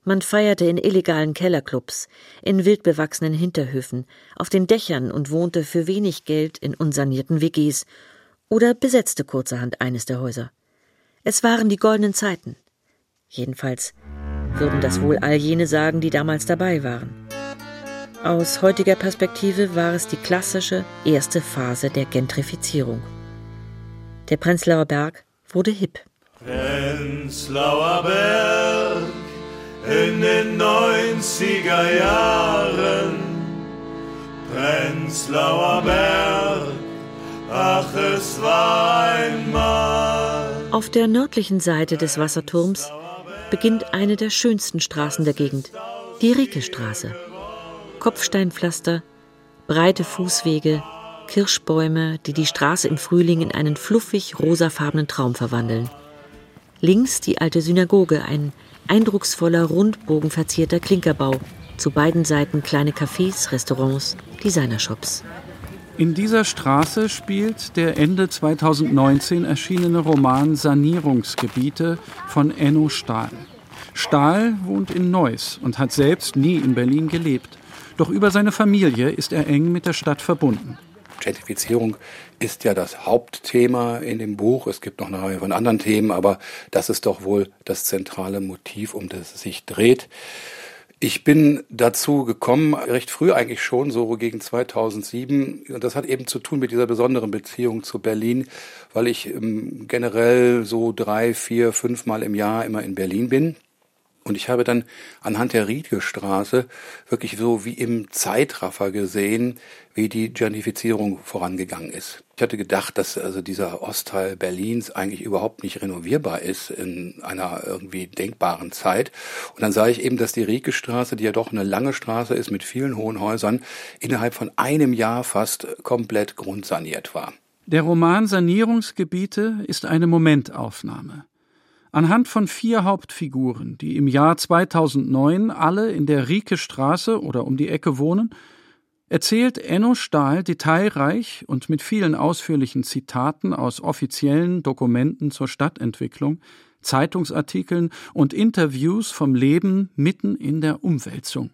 Man feierte in illegalen Kellerclubs, in wildbewachsenen Hinterhöfen, auf den Dächern und wohnte für wenig Geld in unsanierten WGs oder besetzte kurzerhand eines der Häuser. Es waren die goldenen Zeiten. Jedenfalls würden das wohl all jene sagen, die damals dabei waren. Aus heutiger Perspektive war es die klassische erste Phase der Gentrifizierung. Der Prenzlauer Berg wurde hip. Prenzlauer Berg in den 90er Jahren. Prenzlauer Berg, ach es war einmal. Auf der nördlichen Seite des Wasserturms beginnt eine der schönsten Straßen der Gegend, die Riekestraße. Kopfsteinpflaster, breite Fußwege, Kirschbäume, die die Straße im Frühling in einen fluffig rosafarbenen Traum verwandeln. Links die alte Synagoge, ein eindrucksvoller, rundbogenverzierter Klinkerbau. Zu beiden Seiten kleine Cafés, Restaurants, Designershops. In dieser Straße spielt der Ende 2019 erschienene Roman Sanierungsgebiete von Enno Stahl. Stahl wohnt in Neuss und hat selbst nie in Berlin gelebt. Doch über seine Familie ist er eng mit der Stadt verbunden. Gentrifizierung ist ja das Hauptthema in dem Buch. Es gibt noch eine Reihe von anderen Themen, aber das ist doch wohl das zentrale Motiv, um das es sich dreht. Ich bin dazu gekommen, recht früh eigentlich schon, so gegen 2007. Das hat eben zu tun mit dieser besonderen Beziehung zu Berlin, weil ich ähm, generell so drei, vier, fünf Mal im Jahr immer in Berlin bin. Und ich habe dann anhand der Riedgestraße wirklich so wie im Zeitraffer gesehen, wie die Gentrifizierung vorangegangen ist. Ich hatte gedacht, dass also dieser Ostteil Berlins eigentlich überhaupt nicht renovierbar ist in einer irgendwie denkbaren Zeit. Und dann sah ich eben, dass die Riedgestraße, die ja doch eine lange Straße ist mit vielen hohen Häusern, innerhalb von einem Jahr fast komplett grundsaniert war. Der Roman Sanierungsgebiete ist eine Momentaufnahme. Anhand von vier Hauptfiguren, die im Jahr 2009 alle in der Rieke Straße oder um die Ecke wohnen, erzählt Enno Stahl detailreich und mit vielen ausführlichen Zitaten aus offiziellen Dokumenten zur Stadtentwicklung, Zeitungsartikeln und Interviews vom Leben mitten in der Umwälzung.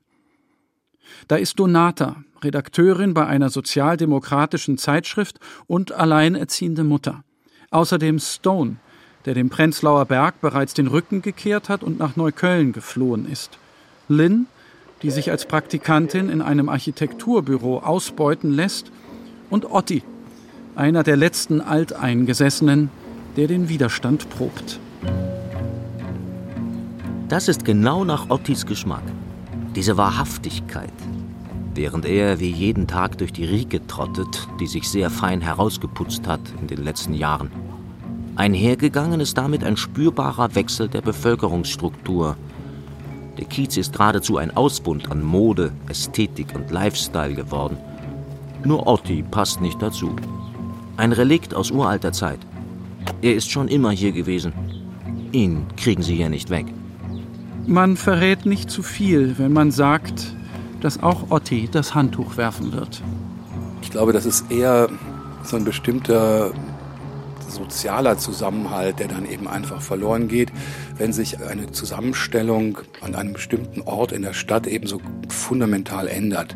Da ist Donata, Redakteurin bei einer sozialdemokratischen Zeitschrift und alleinerziehende Mutter. Außerdem Stone, der dem Prenzlauer Berg bereits den Rücken gekehrt hat und nach Neukölln geflohen ist. Lynn, die sich als Praktikantin in einem Architekturbüro ausbeuten lässt. Und Otti, einer der letzten Alteingesessenen, der den Widerstand probt. Das ist genau nach Ottis Geschmack. Diese Wahrhaftigkeit. Während er wie jeden Tag durch die Rieke trottet, die sich sehr fein herausgeputzt hat in den letzten Jahren. Einhergegangen ist damit ein spürbarer Wechsel der Bevölkerungsstruktur. Der Kiez ist geradezu ein Ausbund an Mode, Ästhetik und Lifestyle geworden. Nur Otti passt nicht dazu. Ein Relikt aus uralter Zeit. Er ist schon immer hier gewesen. Ihn kriegen sie hier nicht weg. Man verrät nicht zu viel, wenn man sagt, dass auch Otti das Handtuch werfen wird. Ich glaube, das ist eher so ein bestimmter sozialer Zusammenhalt, der dann eben einfach verloren geht, wenn sich eine Zusammenstellung an einem bestimmten Ort in der Stadt eben so fundamental ändert.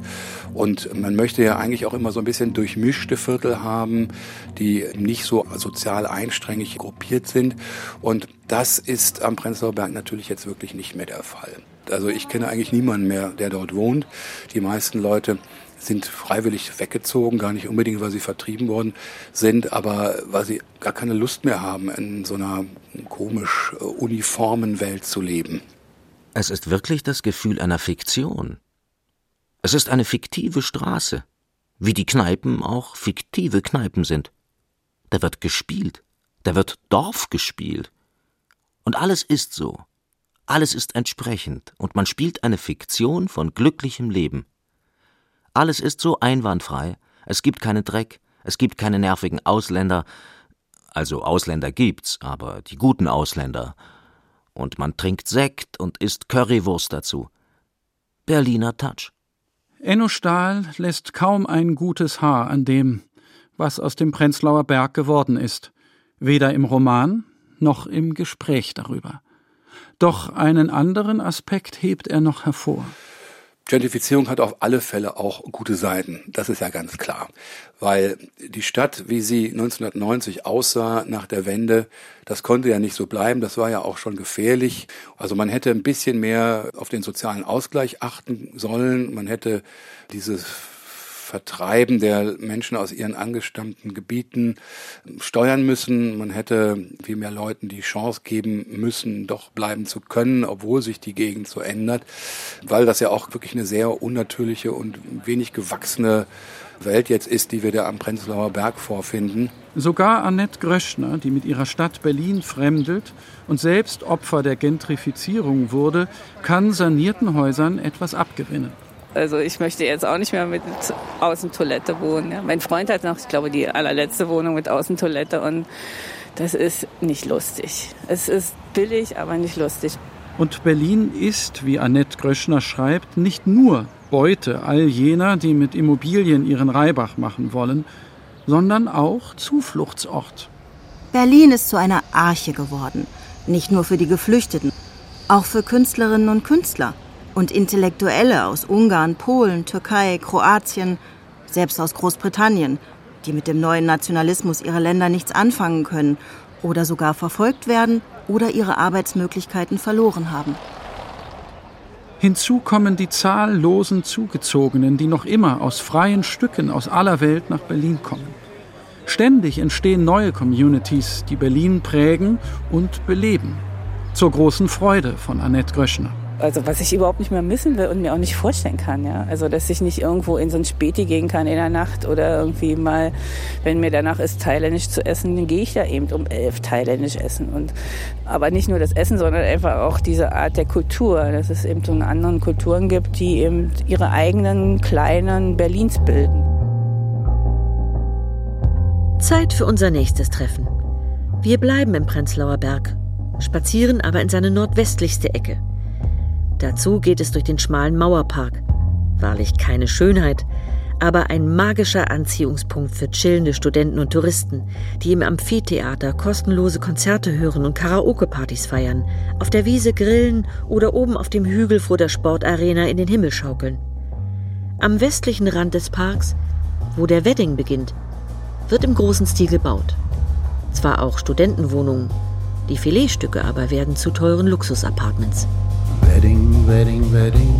Und man möchte ja eigentlich auch immer so ein bisschen durchmischte Viertel haben, die nicht so sozial einstrengig gruppiert sind. Und das ist am Prenzlauer Berg natürlich jetzt wirklich nicht mehr der Fall. Also ich kenne eigentlich niemanden mehr, der dort wohnt. Die meisten Leute sind freiwillig weggezogen, gar nicht unbedingt, weil sie vertrieben worden sind, aber weil sie gar keine Lust mehr haben, in so einer komisch äh, uniformen Welt zu leben. Es ist wirklich das Gefühl einer Fiktion. Es ist eine fiktive Straße, wie die Kneipen auch fiktive Kneipen sind. Da wird gespielt, da wird Dorf gespielt. Und alles ist so. Alles ist entsprechend, und man spielt eine Fiktion von glücklichem Leben. Alles ist so einwandfrei, es gibt keinen Dreck, es gibt keine nervigen Ausländer, also Ausländer gibt's, aber die guten Ausländer. Und man trinkt Sekt und isst Currywurst dazu. Berliner Touch. Enno Stahl lässt kaum ein gutes Haar an dem, was aus dem Prenzlauer Berg geworden ist, weder im Roman noch im Gespräch darüber. Doch einen anderen Aspekt hebt er noch hervor. Gentrifizierung hat auf alle Fälle auch gute Seiten. Das ist ja ganz klar. Weil die Stadt, wie sie 1990 aussah nach der Wende, das konnte ja nicht so bleiben. Das war ja auch schon gefährlich. Also man hätte ein bisschen mehr auf den sozialen Ausgleich achten sollen. Man hätte dieses Vertreiben der Menschen aus ihren angestammten Gebieten steuern müssen. Man hätte viel mehr Leuten die Chance geben müssen, doch bleiben zu können, obwohl sich die Gegend so ändert, weil das ja auch wirklich eine sehr unnatürliche und wenig gewachsene Welt jetzt ist, die wir da am Prenzlauer Berg vorfinden. Sogar Annette Gröschner, die mit ihrer Stadt Berlin fremdelt und selbst Opfer der Gentrifizierung wurde, kann sanierten Häusern etwas abgewinnen. Also ich möchte jetzt auch nicht mehr mit Außentoilette wohnen. Ja. Mein Freund hat noch, ich glaube, die allerletzte Wohnung mit Außentoilette und das ist nicht lustig. Es ist billig, aber nicht lustig. Und Berlin ist, wie Annette Gröschner schreibt, nicht nur Beute all jener, die mit Immobilien ihren Reibach machen wollen, sondern auch Zufluchtsort. Berlin ist zu einer Arche geworden. Nicht nur für die Geflüchteten, auch für Künstlerinnen und Künstler und Intellektuelle aus Ungarn, Polen, Türkei, Kroatien, selbst aus Großbritannien, die mit dem neuen Nationalismus ihrer Länder nichts anfangen können oder sogar verfolgt werden oder ihre Arbeitsmöglichkeiten verloren haben. Hinzu kommen die zahllosen Zugezogenen, die noch immer aus freien Stücken aus aller Welt nach Berlin kommen. Ständig entstehen neue Communities, die Berlin prägen und beleben. Zur großen Freude von Annette Gröschner also was ich überhaupt nicht mehr missen will und mir auch nicht vorstellen kann, ja. Also dass ich nicht irgendwo in so ein Späti gehen kann in der Nacht oder irgendwie mal, wenn mir danach ist, thailändisch zu essen, dann gehe ich da eben um elf thailändisch essen. Und aber nicht nur das Essen, sondern einfach auch diese Art der Kultur, dass es eben so eine anderen Kulturen gibt, die eben ihre eigenen kleinen Berlins bilden. Zeit für unser nächstes Treffen. Wir bleiben im Prenzlauer Berg, spazieren aber in seine nordwestlichste Ecke. Dazu geht es durch den schmalen Mauerpark. Wahrlich keine Schönheit, aber ein magischer Anziehungspunkt für chillende Studenten und Touristen, die im Amphitheater kostenlose Konzerte hören und Karaoke-Partys feiern, auf der Wiese grillen oder oben auf dem Hügel vor der Sportarena in den Himmel schaukeln. Am westlichen Rand des Parks, wo der Wedding beginnt, wird im großen Stil gebaut. Zwar auch Studentenwohnungen, die Filetstücke aber werden zu teuren Luxusapartments. Wedding, Wedding, Wedding.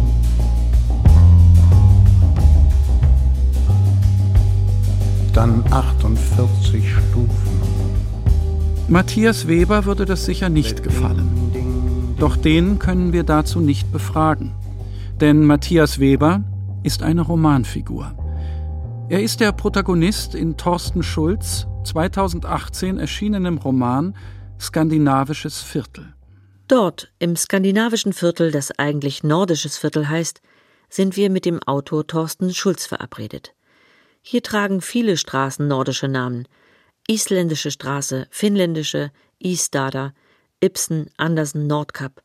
Dann 48 Stufen. Matthias Weber würde das sicher nicht gefallen. Doch den können wir dazu nicht befragen. Denn Matthias Weber ist eine Romanfigur. Er ist der Protagonist in Thorsten Schulz 2018 erschienenem Roman Skandinavisches Viertel. Dort, im skandinavischen Viertel, das eigentlich nordisches Viertel heißt, sind wir mit dem Autor Thorsten Schulz verabredet. Hier tragen viele Straßen nordische Namen. Isländische Straße, finnländische, Isdada, Ibsen, Andersen, Nordkap.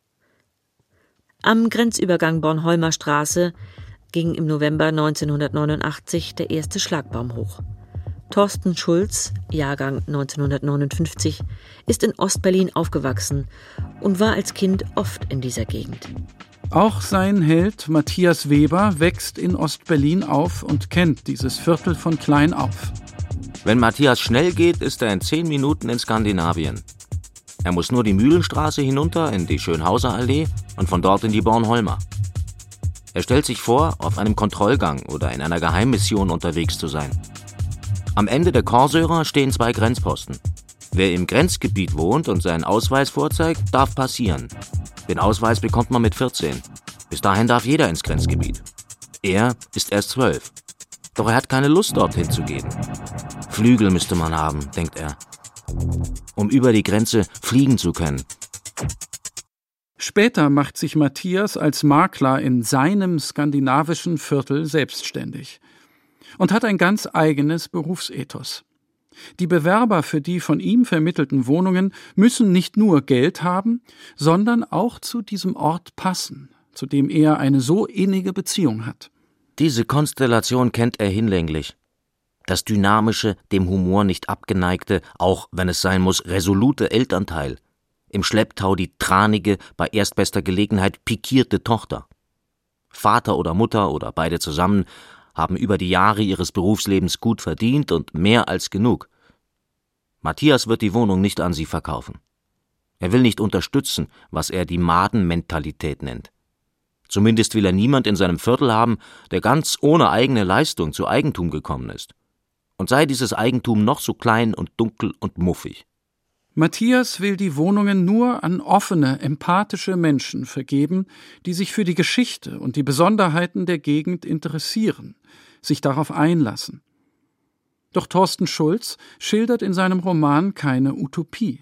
Am Grenzübergang Bornholmer Straße ging im November 1989 der erste Schlagbaum hoch. Thorsten Schulz, Jahrgang 1959, ist in Ostberlin aufgewachsen und war als Kind oft in dieser Gegend. Auch sein Held Matthias Weber wächst in Ostberlin auf und kennt dieses Viertel von klein auf. Wenn Matthias schnell geht, ist er in zehn Minuten in Skandinavien. Er muss nur die Mühlenstraße hinunter in die Schönhauser Allee und von dort in die Bornholmer. Er stellt sich vor, auf einem Kontrollgang oder in einer Geheimmission unterwegs zu sein. Am Ende der Korsörer stehen zwei Grenzposten. Wer im Grenzgebiet wohnt und seinen Ausweis vorzeigt, darf passieren. Den Ausweis bekommt man mit 14. Bis dahin darf jeder ins Grenzgebiet. Er ist erst zwölf. Doch er hat keine Lust, dorthin zu gehen. Flügel müsste man haben, denkt er. Um über die Grenze fliegen zu können. Später macht sich Matthias als Makler in seinem skandinavischen Viertel selbstständig und hat ein ganz eigenes Berufsethos. Die Bewerber für die von ihm vermittelten Wohnungen müssen nicht nur Geld haben, sondern auch zu diesem Ort passen, zu dem er eine so innige Beziehung hat. Diese Konstellation kennt er hinlänglich. Das dynamische, dem Humor nicht abgeneigte, auch wenn es sein muss, resolute Elternteil. Im Schlepptau die tranige, bei erstbester Gelegenheit pikierte Tochter. Vater oder Mutter oder beide zusammen haben über die Jahre ihres Berufslebens gut verdient und mehr als genug. Matthias wird die Wohnung nicht an sie verkaufen. Er will nicht unterstützen, was er die Madenmentalität nennt. Zumindest will er niemand in seinem Viertel haben, der ganz ohne eigene Leistung zu Eigentum gekommen ist. Und sei dieses Eigentum noch so klein und dunkel und muffig. Matthias will die Wohnungen nur an offene, empathische Menschen vergeben, die sich für die Geschichte und die Besonderheiten der Gegend interessieren, sich darauf einlassen. Doch Thorsten Schulz schildert in seinem Roman keine Utopie.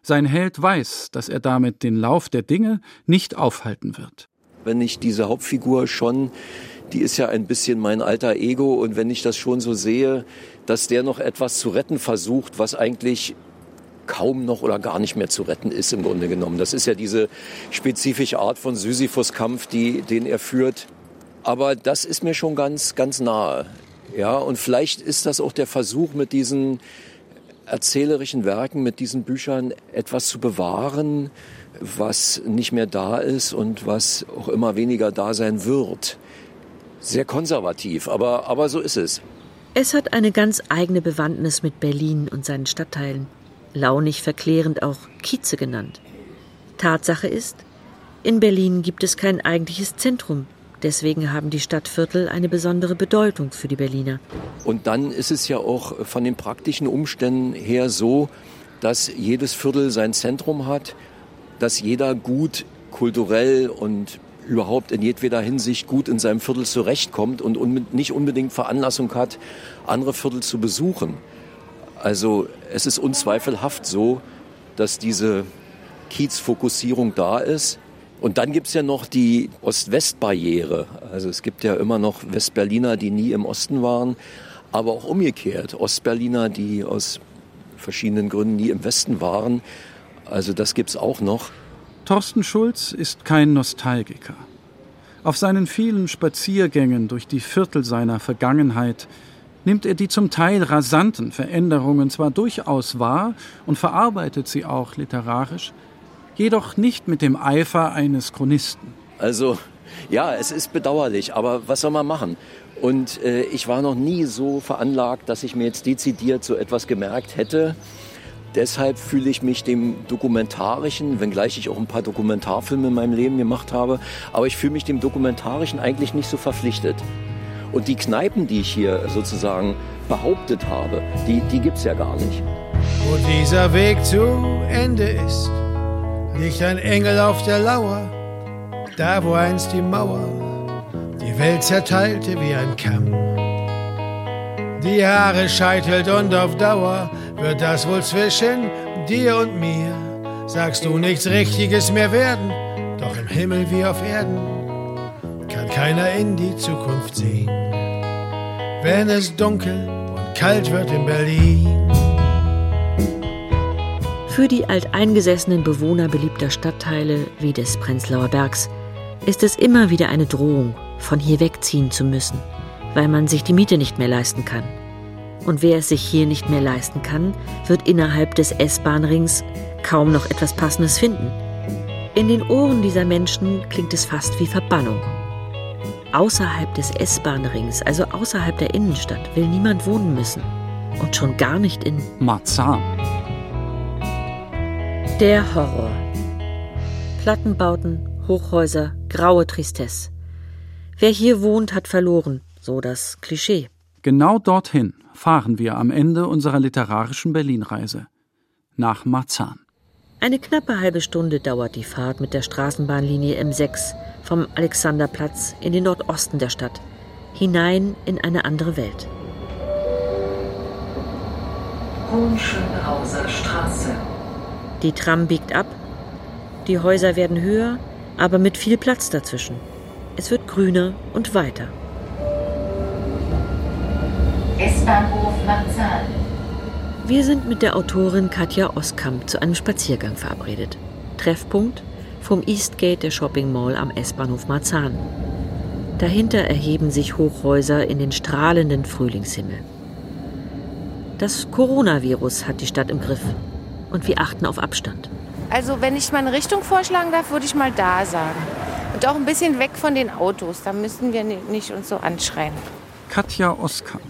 Sein Held weiß, dass er damit den Lauf der Dinge nicht aufhalten wird. Wenn ich diese Hauptfigur schon, die ist ja ein bisschen mein alter Ego und wenn ich das schon so sehe, dass der noch etwas zu retten versucht, was eigentlich kaum noch oder gar nicht mehr zu retten ist im Grunde genommen. Das ist ja diese spezifische Art von Sisyphus-Kampf, den er führt. Aber das ist mir schon ganz, ganz nahe. Ja, und vielleicht ist das auch der Versuch, mit diesen erzählerischen Werken, mit diesen Büchern etwas zu bewahren, was nicht mehr da ist und was auch immer weniger da sein wird. Sehr konservativ, aber, aber so ist es. Es hat eine ganz eigene Bewandtnis mit Berlin und seinen Stadtteilen. Launig verklärend auch Kieze genannt. Tatsache ist, in Berlin gibt es kein eigentliches Zentrum, Deswegen haben die Stadtviertel eine besondere Bedeutung für die Berliner. Und dann ist es ja auch von den praktischen Umständen her so, dass jedes Viertel sein Zentrum hat, dass jeder gut kulturell und überhaupt in jedweder Hinsicht gut in seinem Viertel zurechtkommt und nicht unbedingt Veranlassung hat, andere Viertel zu besuchen. Also es ist unzweifelhaft so, dass diese Kiezfokussierung da ist. Und dann gibt's ja noch die Ost-West-Barriere. Also es gibt ja immer noch Westberliner, die nie im Osten waren, aber auch umgekehrt. Ostberliner, die aus verschiedenen Gründen nie im Westen waren. Also das gibt's auch noch. Thorsten Schulz ist kein Nostalgiker. Auf seinen vielen Spaziergängen durch die Viertel seiner Vergangenheit nimmt er die zum Teil rasanten Veränderungen zwar durchaus wahr und verarbeitet sie auch literarisch, jedoch nicht mit dem Eifer eines Chronisten. Also ja, es ist bedauerlich, aber was soll man machen? Und äh, ich war noch nie so veranlagt, dass ich mir jetzt dezidiert so etwas gemerkt hätte. Deshalb fühle ich mich dem Dokumentarischen, wenngleich ich auch ein paar Dokumentarfilme in meinem Leben gemacht habe, aber ich fühle mich dem Dokumentarischen eigentlich nicht so verpflichtet. Und die Kneipen, die ich hier sozusagen behauptet habe, die, die gibt es ja gar nicht. Wo dieser Weg zu Ende ist, liegt ein Engel auf der Lauer, da wo einst die Mauer die Welt zerteilte wie ein Kamm. Die Haare scheitelt und auf Dauer wird das wohl zwischen dir und mir. Sagst du nichts Richtiges mehr werden, doch im Himmel wie auf Erden kann keiner in die Zukunft sehen. Wenn es dunkel und kalt wird in Berlin. Für die alteingesessenen Bewohner beliebter Stadtteile wie des Prenzlauer Bergs ist es immer wieder eine Drohung, von hier wegziehen zu müssen, weil man sich die Miete nicht mehr leisten kann. Und wer es sich hier nicht mehr leisten kann, wird innerhalb des S-Bahn-Rings kaum noch etwas Passendes finden. In den Ohren dieser Menschen klingt es fast wie Verbannung. Außerhalb des S-Bahn-Rings, also außerhalb der Innenstadt, will niemand wohnen müssen. Und schon gar nicht in Marzahn. Der Horror. Plattenbauten, Hochhäuser, graue Tristesse. Wer hier wohnt, hat verloren, so das Klischee. Genau dorthin fahren wir am Ende unserer literarischen Berlin-Reise. Nach Marzahn. Eine knappe halbe Stunde dauert die Fahrt mit der Straßenbahnlinie M6 vom Alexanderplatz in den Nordosten der Stadt, hinein in eine andere Welt. Hohenschönhauser Straße. Die Tram biegt ab, die Häuser werden höher, aber mit viel Platz dazwischen. Es wird grüner und weiter. S-Bahnhof Marzahn. Wir sind mit der Autorin Katja Oskamp zu einem Spaziergang verabredet. Treffpunkt vom Eastgate der Shopping Mall am S-Bahnhof Marzahn. Dahinter erheben sich Hochhäuser in den strahlenden Frühlingshimmel. Das Coronavirus hat die Stadt im Griff und wir achten auf Abstand. Also wenn ich mal eine Richtung vorschlagen darf, würde ich mal da sagen. Und auch ein bisschen weg von den Autos, da müssen wir nicht uns so anschreien. Katja Oskamp,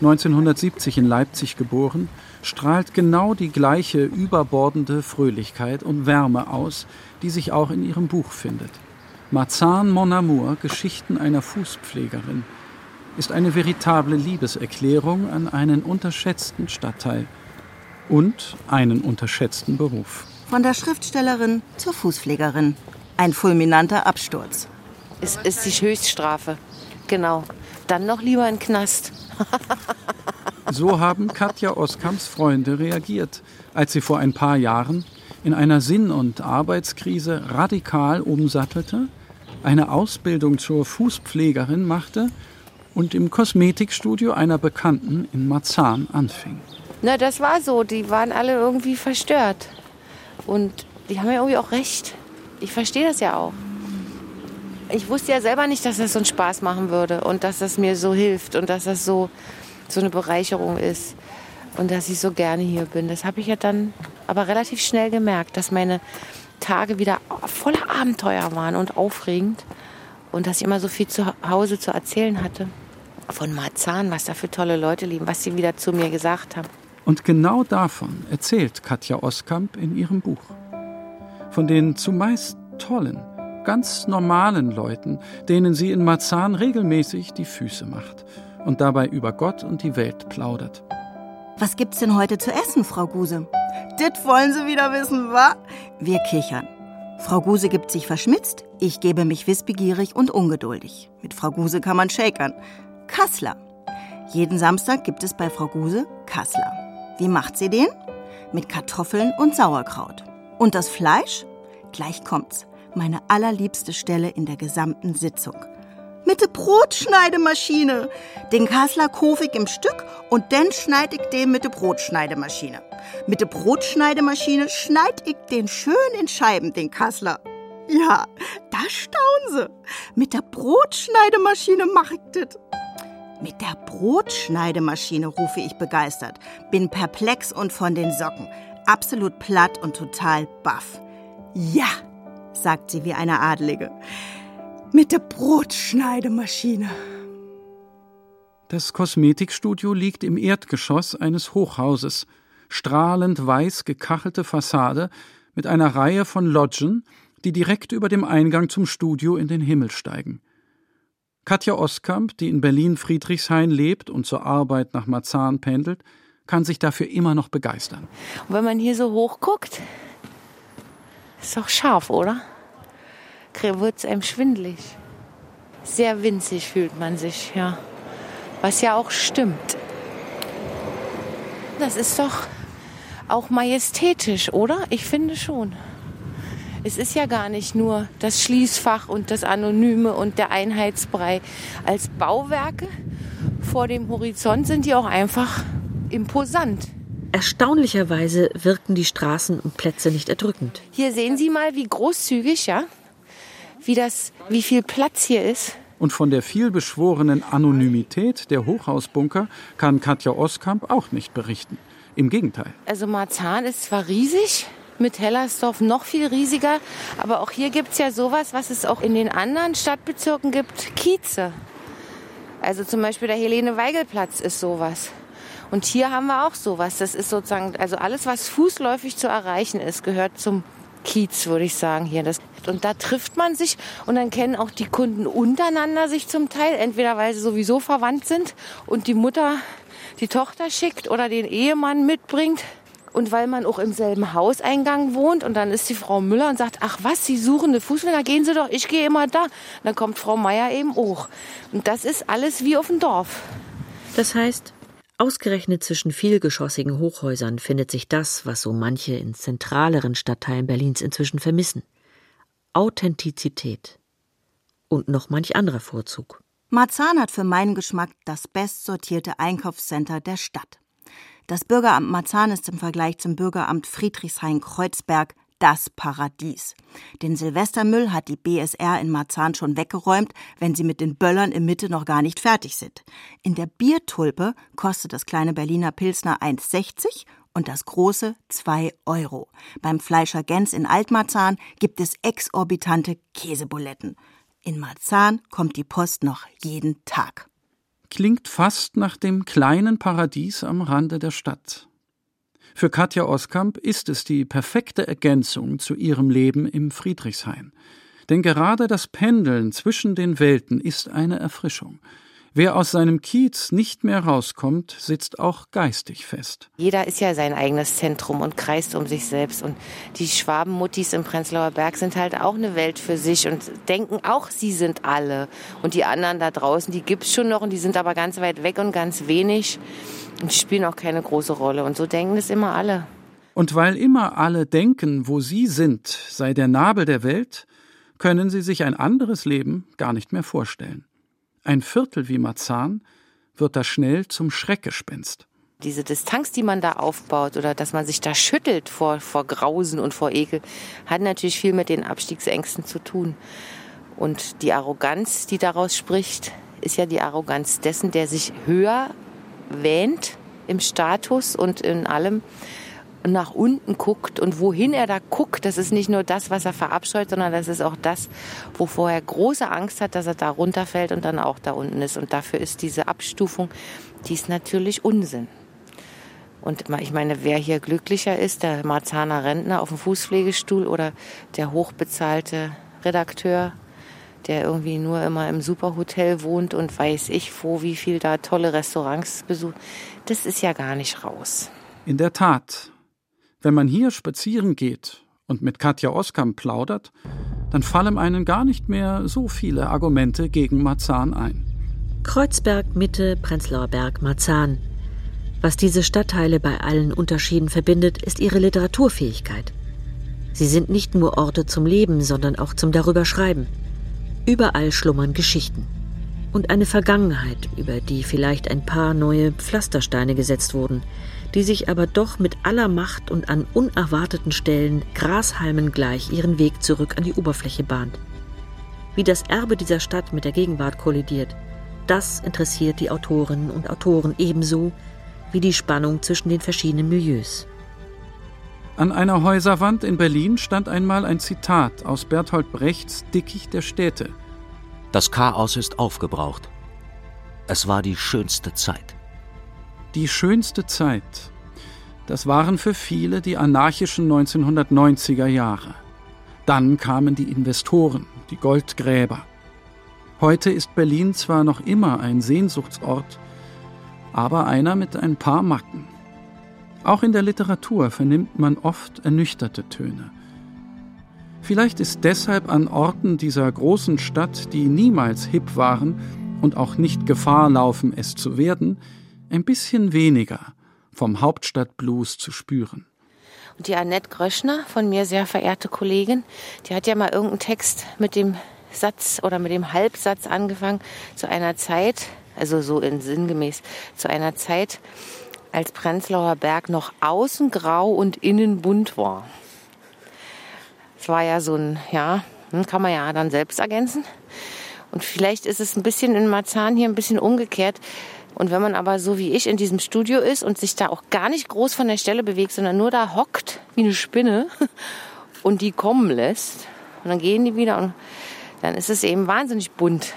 1970 in Leipzig geboren, strahlt genau die gleiche überbordende Fröhlichkeit und Wärme aus, die sich auch in ihrem Buch findet. Marzahn Mon Amour, Geschichten einer Fußpflegerin, ist eine veritable Liebeserklärung an einen unterschätzten Stadtteil und einen unterschätzten Beruf. Von der Schriftstellerin zur Fußpflegerin. Ein fulminanter Absturz. Es ist die Höchststrafe. Genau. Dann noch lieber in den Knast. *laughs* so haben Katja Oskamps Freunde reagiert, als sie vor ein paar Jahren in einer Sinn- und Arbeitskrise radikal umsattelte, eine Ausbildung zur Fußpflegerin machte und im Kosmetikstudio einer Bekannten in Marzahn anfing. Na, das war so. Die waren alle irgendwie verstört. Und die haben ja irgendwie auch recht. Ich verstehe das ja auch. Ich wusste ja selber nicht, dass das so einen Spaß machen würde und dass das mir so hilft und dass das so, so eine Bereicherung ist und dass ich so gerne hier bin. Das habe ich ja dann aber relativ schnell gemerkt, dass meine Tage wieder voller Abenteuer waren und aufregend und dass ich immer so viel zu Hause zu erzählen hatte. Von Marzahn, was da für tolle Leute lieben, was sie wieder zu mir gesagt haben. Und genau davon erzählt Katja Oskamp in ihrem Buch. Von den zumeist tollen, ganz normalen Leuten, denen sie in Marzahn regelmäßig die Füße macht und dabei über Gott und die Welt plaudert. Was gibt's denn heute zu essen, Frau Guse? Das wollen Sie wieder wissen, wa? Wir kichern. Frau Guse gibt sich verschmitzt, ich gebe mich wissbegierig und ungeduldig. Mit Frau Guse kann man shakern. Kassler. Jeden Samstag gibt es bei Frau Guse Kassler. Wie macht sie den? Mit Kartoffeln und Sauerkraut. Und das Fleisch? Gleich kommt's. Meine allerliebste Stelle in der gesamten Sitzung. Mit der Brotschneidemaschine. Den Kassler kauf ich im Stück und dann schneid ich den mit der Brotschneidemaschine. Mit der Brotschneidemaschine schneid ich den schön in Scheiben, den Kassler. Ja, da staunen sie. Mit der Brotschneidemaschine mach ich das. Mit der Brotschneidemaschine, rufe ich begeistert. Bin perplex und von den Socken. Absolut platt und total baff. Ja, sagt sie wie eine Adlige. Mit der Brotschneidemaschine. Das Kosmetikstudio liegt im Erdgeschoss eines Hochhauses. Strahlend weiß gekachelte Fassade mit einer Reihe von Lodgen, die direkt über dem Eingang zum Studio in den Himmel steigen. Katja Oskamp, die in Berlin-Friedrichshain lebt und zur Arbeit nach Marzahn pendelt, kann sich dafür immer noch begeistern. Und wenn man hier so hoch guckt, ist doch scharf, oder? Wird es einem schwindlig. Sehr winzig fühlt man sich, ja. Was ja auch stimmt. Das ist doch auch majestätisch, oder? Ich finde schon. Es ist ja gar nicht nur das Schließfach und das Anonyme und der Einheitsbrei. Als Bauwerke vor dem Horizont sind die auch einfach imposant. Erstaunlicherweise wirken die Straßen und Plätze nicht erdrückend. Hier sehen Sie mal, wie großzügig, ja, wie das, wie viel Platz hier ist. Und von der vielbeschworenen Anonymität der Hochhausbunker kann Katja Oskamp auch nicht berichten. Im Gegenteil. Also Marzahn ist zwar riesig, mit Hellersdorf noch viel riesiger. Aber auch hier gibt es ja sowas, was es auch in den anderen Stadtbezirken gibt, Kieze. Also zum Beispiel der Helene-Weigel-Platz ist sowas. Und hier haben wir auch sowas. Das ist sozusagen, also alles, was fußläufig zu erreichen ist, gehört zum Kiez, würde ich sagen, hier. Das, und da trifft man sich und dann kennen auch die Kunden untereinander sich zum Teil, entweder weil sie sowieso verwandt sind und die Mutter die Tochter schickt oder den Ehemann mitbringt. Und weil man auch im selben Hauseingang wohnt und dann ist die Frau Müller und sagt, ach was, Sie suchen eine Fußgänger, gehen Sie doch, ich gehe immer da. dann kommt Frau Meier eben auch. Und das ist alles wie auf dem Dorf. Das heißt, ausgerechnet zwischen vielgeschossigen Hochhäusern findet sich das, was so manche in zentraleren Stadtteilen Berlins inzwischen vermissen. Authentizität. Und noch manch anderer Vorzug. Marzahn hat für meinen Geschmack das bestsortierte Einkaufscenter der Stadt. Das Bürgeramt Marzahn ist im Vergleich zum Bürgeramt Friedrichshain-Kreuzberg das Paradies. Den Silvestermüll hat die BSR in Marzahn schon weggeräumt, wenn sie mit den Böllern in Mitte noch gar nicht fertig sind. In der Biertulpe kostet das kleine Berliner Pilsner 1,60 und das große 2 Euro. Beim Fleischer Gens in Altmarzahn gibt es exorbitante Käsebuletten. In Marzahn kommt die Post noch jeden Tag klingt fast nach dem kleinen Paradies am Rande der Stadt. Für Katja Oskamp ist es die perfekte Ergänzung zu ihrem Leben im Friedrichshain. Denn gerade das Pendeln zwischen den Welten ist eine Erfrischung. Wer aus seinem Kiez nicht mehr rauskommt, sitzt auch geistig fest. Jeder ist ja sein eigenes Zentrum und kreist um sich selbst. Und die Schwabenmuttis im Prenzlauer Berg sind halt auch eine Welt für sich und denken auch, sie sind alle. Und die anderen da draußen, die gibt's schon noch und die sind aber ganz weit weg und ganz wenig und spielen auch keine große Rolle. Und so denken es immer alle. Und weil immer alle denken, wo sie sind, sei der Nabel der Welt, können sie sich ein anderes Leben gar nicht mehr vorstellen. Ein Viertel wie Marzahn wird da schnell zum Schreckgespenst. Diese Distanz, die man da aufbaut oder dass man sich da schüttelt vor, vor Grausen und vor Ekel, hat natürlich viel mit den Abstiegsängsten zu tun. Und die Arroganz, die daraus spricht, ist ja die Arroganz dessen, der sich höher wähnt im Status und in allem nach unten guckt und wohin er da guckt, das ist nicht nur das, was er verabscheut, sondern das ist auch das, wovor er große Angst hat, dass er da runterfällt und dann auch da unten ist. Und dafür ist diese Abstufung, die ist natürlich Unsinn. Und ich meine, wer hier glücklicher ist, der Marzahner Rentner auf dem Fußpflegestuhl oder der hochbezahlte Redakteur, der irgendwie nur immer im Superhotel wohnt und weiß ich wo, wie viel da tolle Restaurants besucht, das ist ja gar nicht raus. In der Tat, wenn man hier spazieren geht und mit Katja Oskam plaudert, dann fallen einem gar nicht mehr so viele Argumente gegen Marzahn ein. Kreuzberg, Mitte, Prenzlauer Berg, Marzahn. Was diese Stadtteile bei allen Unterschieden verbindet, ist ihre Literaturfähigkeit. Sie sind nicht nur Orte zum Leben, sondern auch zum Darüberschreiben. Überall schlummern Geschichten. Und eine Vergangenheit, über die vielleicht ein paar neue Pflastersteine gesetzt wurden, die sich aber doch mit aller Macht und an unerwarteten Stellen Grashalmen gleich ihren Weg zurück an die Oberfläche bahnt. Wie das Erbe dieser Stadt mit der Gegenwart kollidiert, das interessiert die Autorinnen und Autoren ebenso wie die Spannung zwischen den verschiedenen Milieus. An einer Häuserwand in Berlin stand einmal ein Zitat aus Bertolt Brechts Dickicht der Städte. Das Chaos ist aufgebraucht. Es war die schönste Zeit. Die schönste Zeit, das waren für viele die anarchischen 1990er Jahre. Dann kamen die Investoren, die Goldgräber. Heute ist Berlin zwar noch immer ein Sehnsuchtsort, aber einer mit ein paar Macken. Auch in der Literatur vernimmt man oft ernüchterte Töne. Vielleicht ist deshalb an Orten dieser großen Stadt, die niemals hip waren und auch nicht Gefahr laufen, es zu werden, ein bisschen weniger vom Hauptstadtblues zu spüren. Und die Annette Gröschner, von mir sehr verehrte Kollegin, die hat ja mal irgendeinen Text mit dem Satz oder mit dem Halbsatz angefangen zu einer Zeit, also so in sinngemäß, zu einer Zeit, als Prenzlauer Berg noch außen grau und innen bunt war. Es war ja so ein, ja, hm, kann man ja dann selbst ergänzen. Und vielleicht ist es ein bisschen in Marzahn hier ein bisschen umgekehrt. Und wenn man aber so wie ich in diesem Studio ist und sich da auch gar nicht groß von der Stelle bewegt, sondern nur da hockt wie eine Spinne *laughs* und die kommen lässt und dann gehen die wieder und dann ist es eben wahnsinnig bunt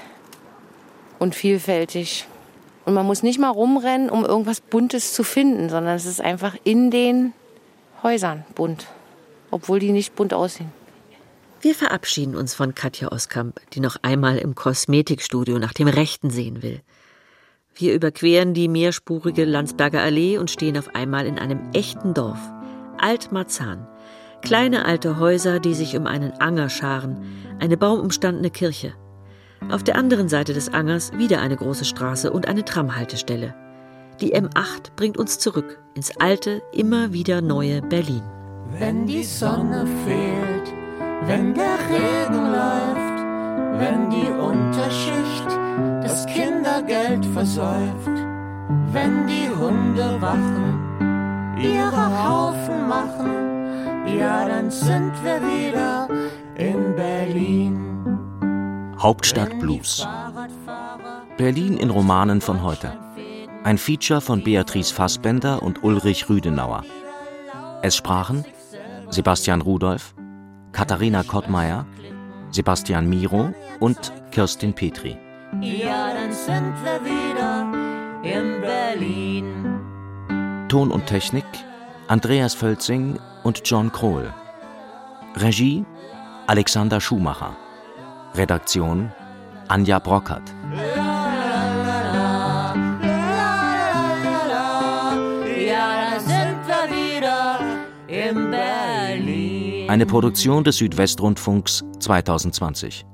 und vielfältig. Und man muss nicht mal rumrennen, um irgendwas Buntes zu finden, sondern es ist einfach in den Häusern bunt, obwohl die nicht bunt aussehen. Wir verabschieden uns von Katja Oskamp, die noch einmal im Kosmetikstudio nach dem Rechten sehen will. Wir überqueren die mehrspurige Landsberger Allee und stehen auf einmal in einem echten Dorf. Alt-Marzahn. Kleine alte Häuser, die sich um einen Anger scharen, eine baumumstandene Kirche. Auf der anderen Seite des Angers wieder eine große Straße und eine Tramhaltestelle. Die M8 bringt uns zurück ins alte, immer wieder neue Berlin. Wenn die Sonne fehlt, wenn der Regen läuft, wenn die Unterschicht das Kindergeld versäuft, wenn die Hunde wachen, ihre Haufen machen, ja, dann sind wir wieder in Berlin. Hauptstadt Blues. Berlin in Romanen von heute. Ein Feature von Beatrice Fassbender und Ulrich Rüdenauer. Es sprachen Sebastian Rudolph, Katharina Kottmeier, Sebastian Miro und Kirstin Petri. Ja, dann sind wir wieder in Berlin. Ton und Technik Andreas Völzing und John Krohl. Regie Alexander Schumacher. Redaktion Anja Brockert. Eine Produktion des Südwestrundfunks 2020.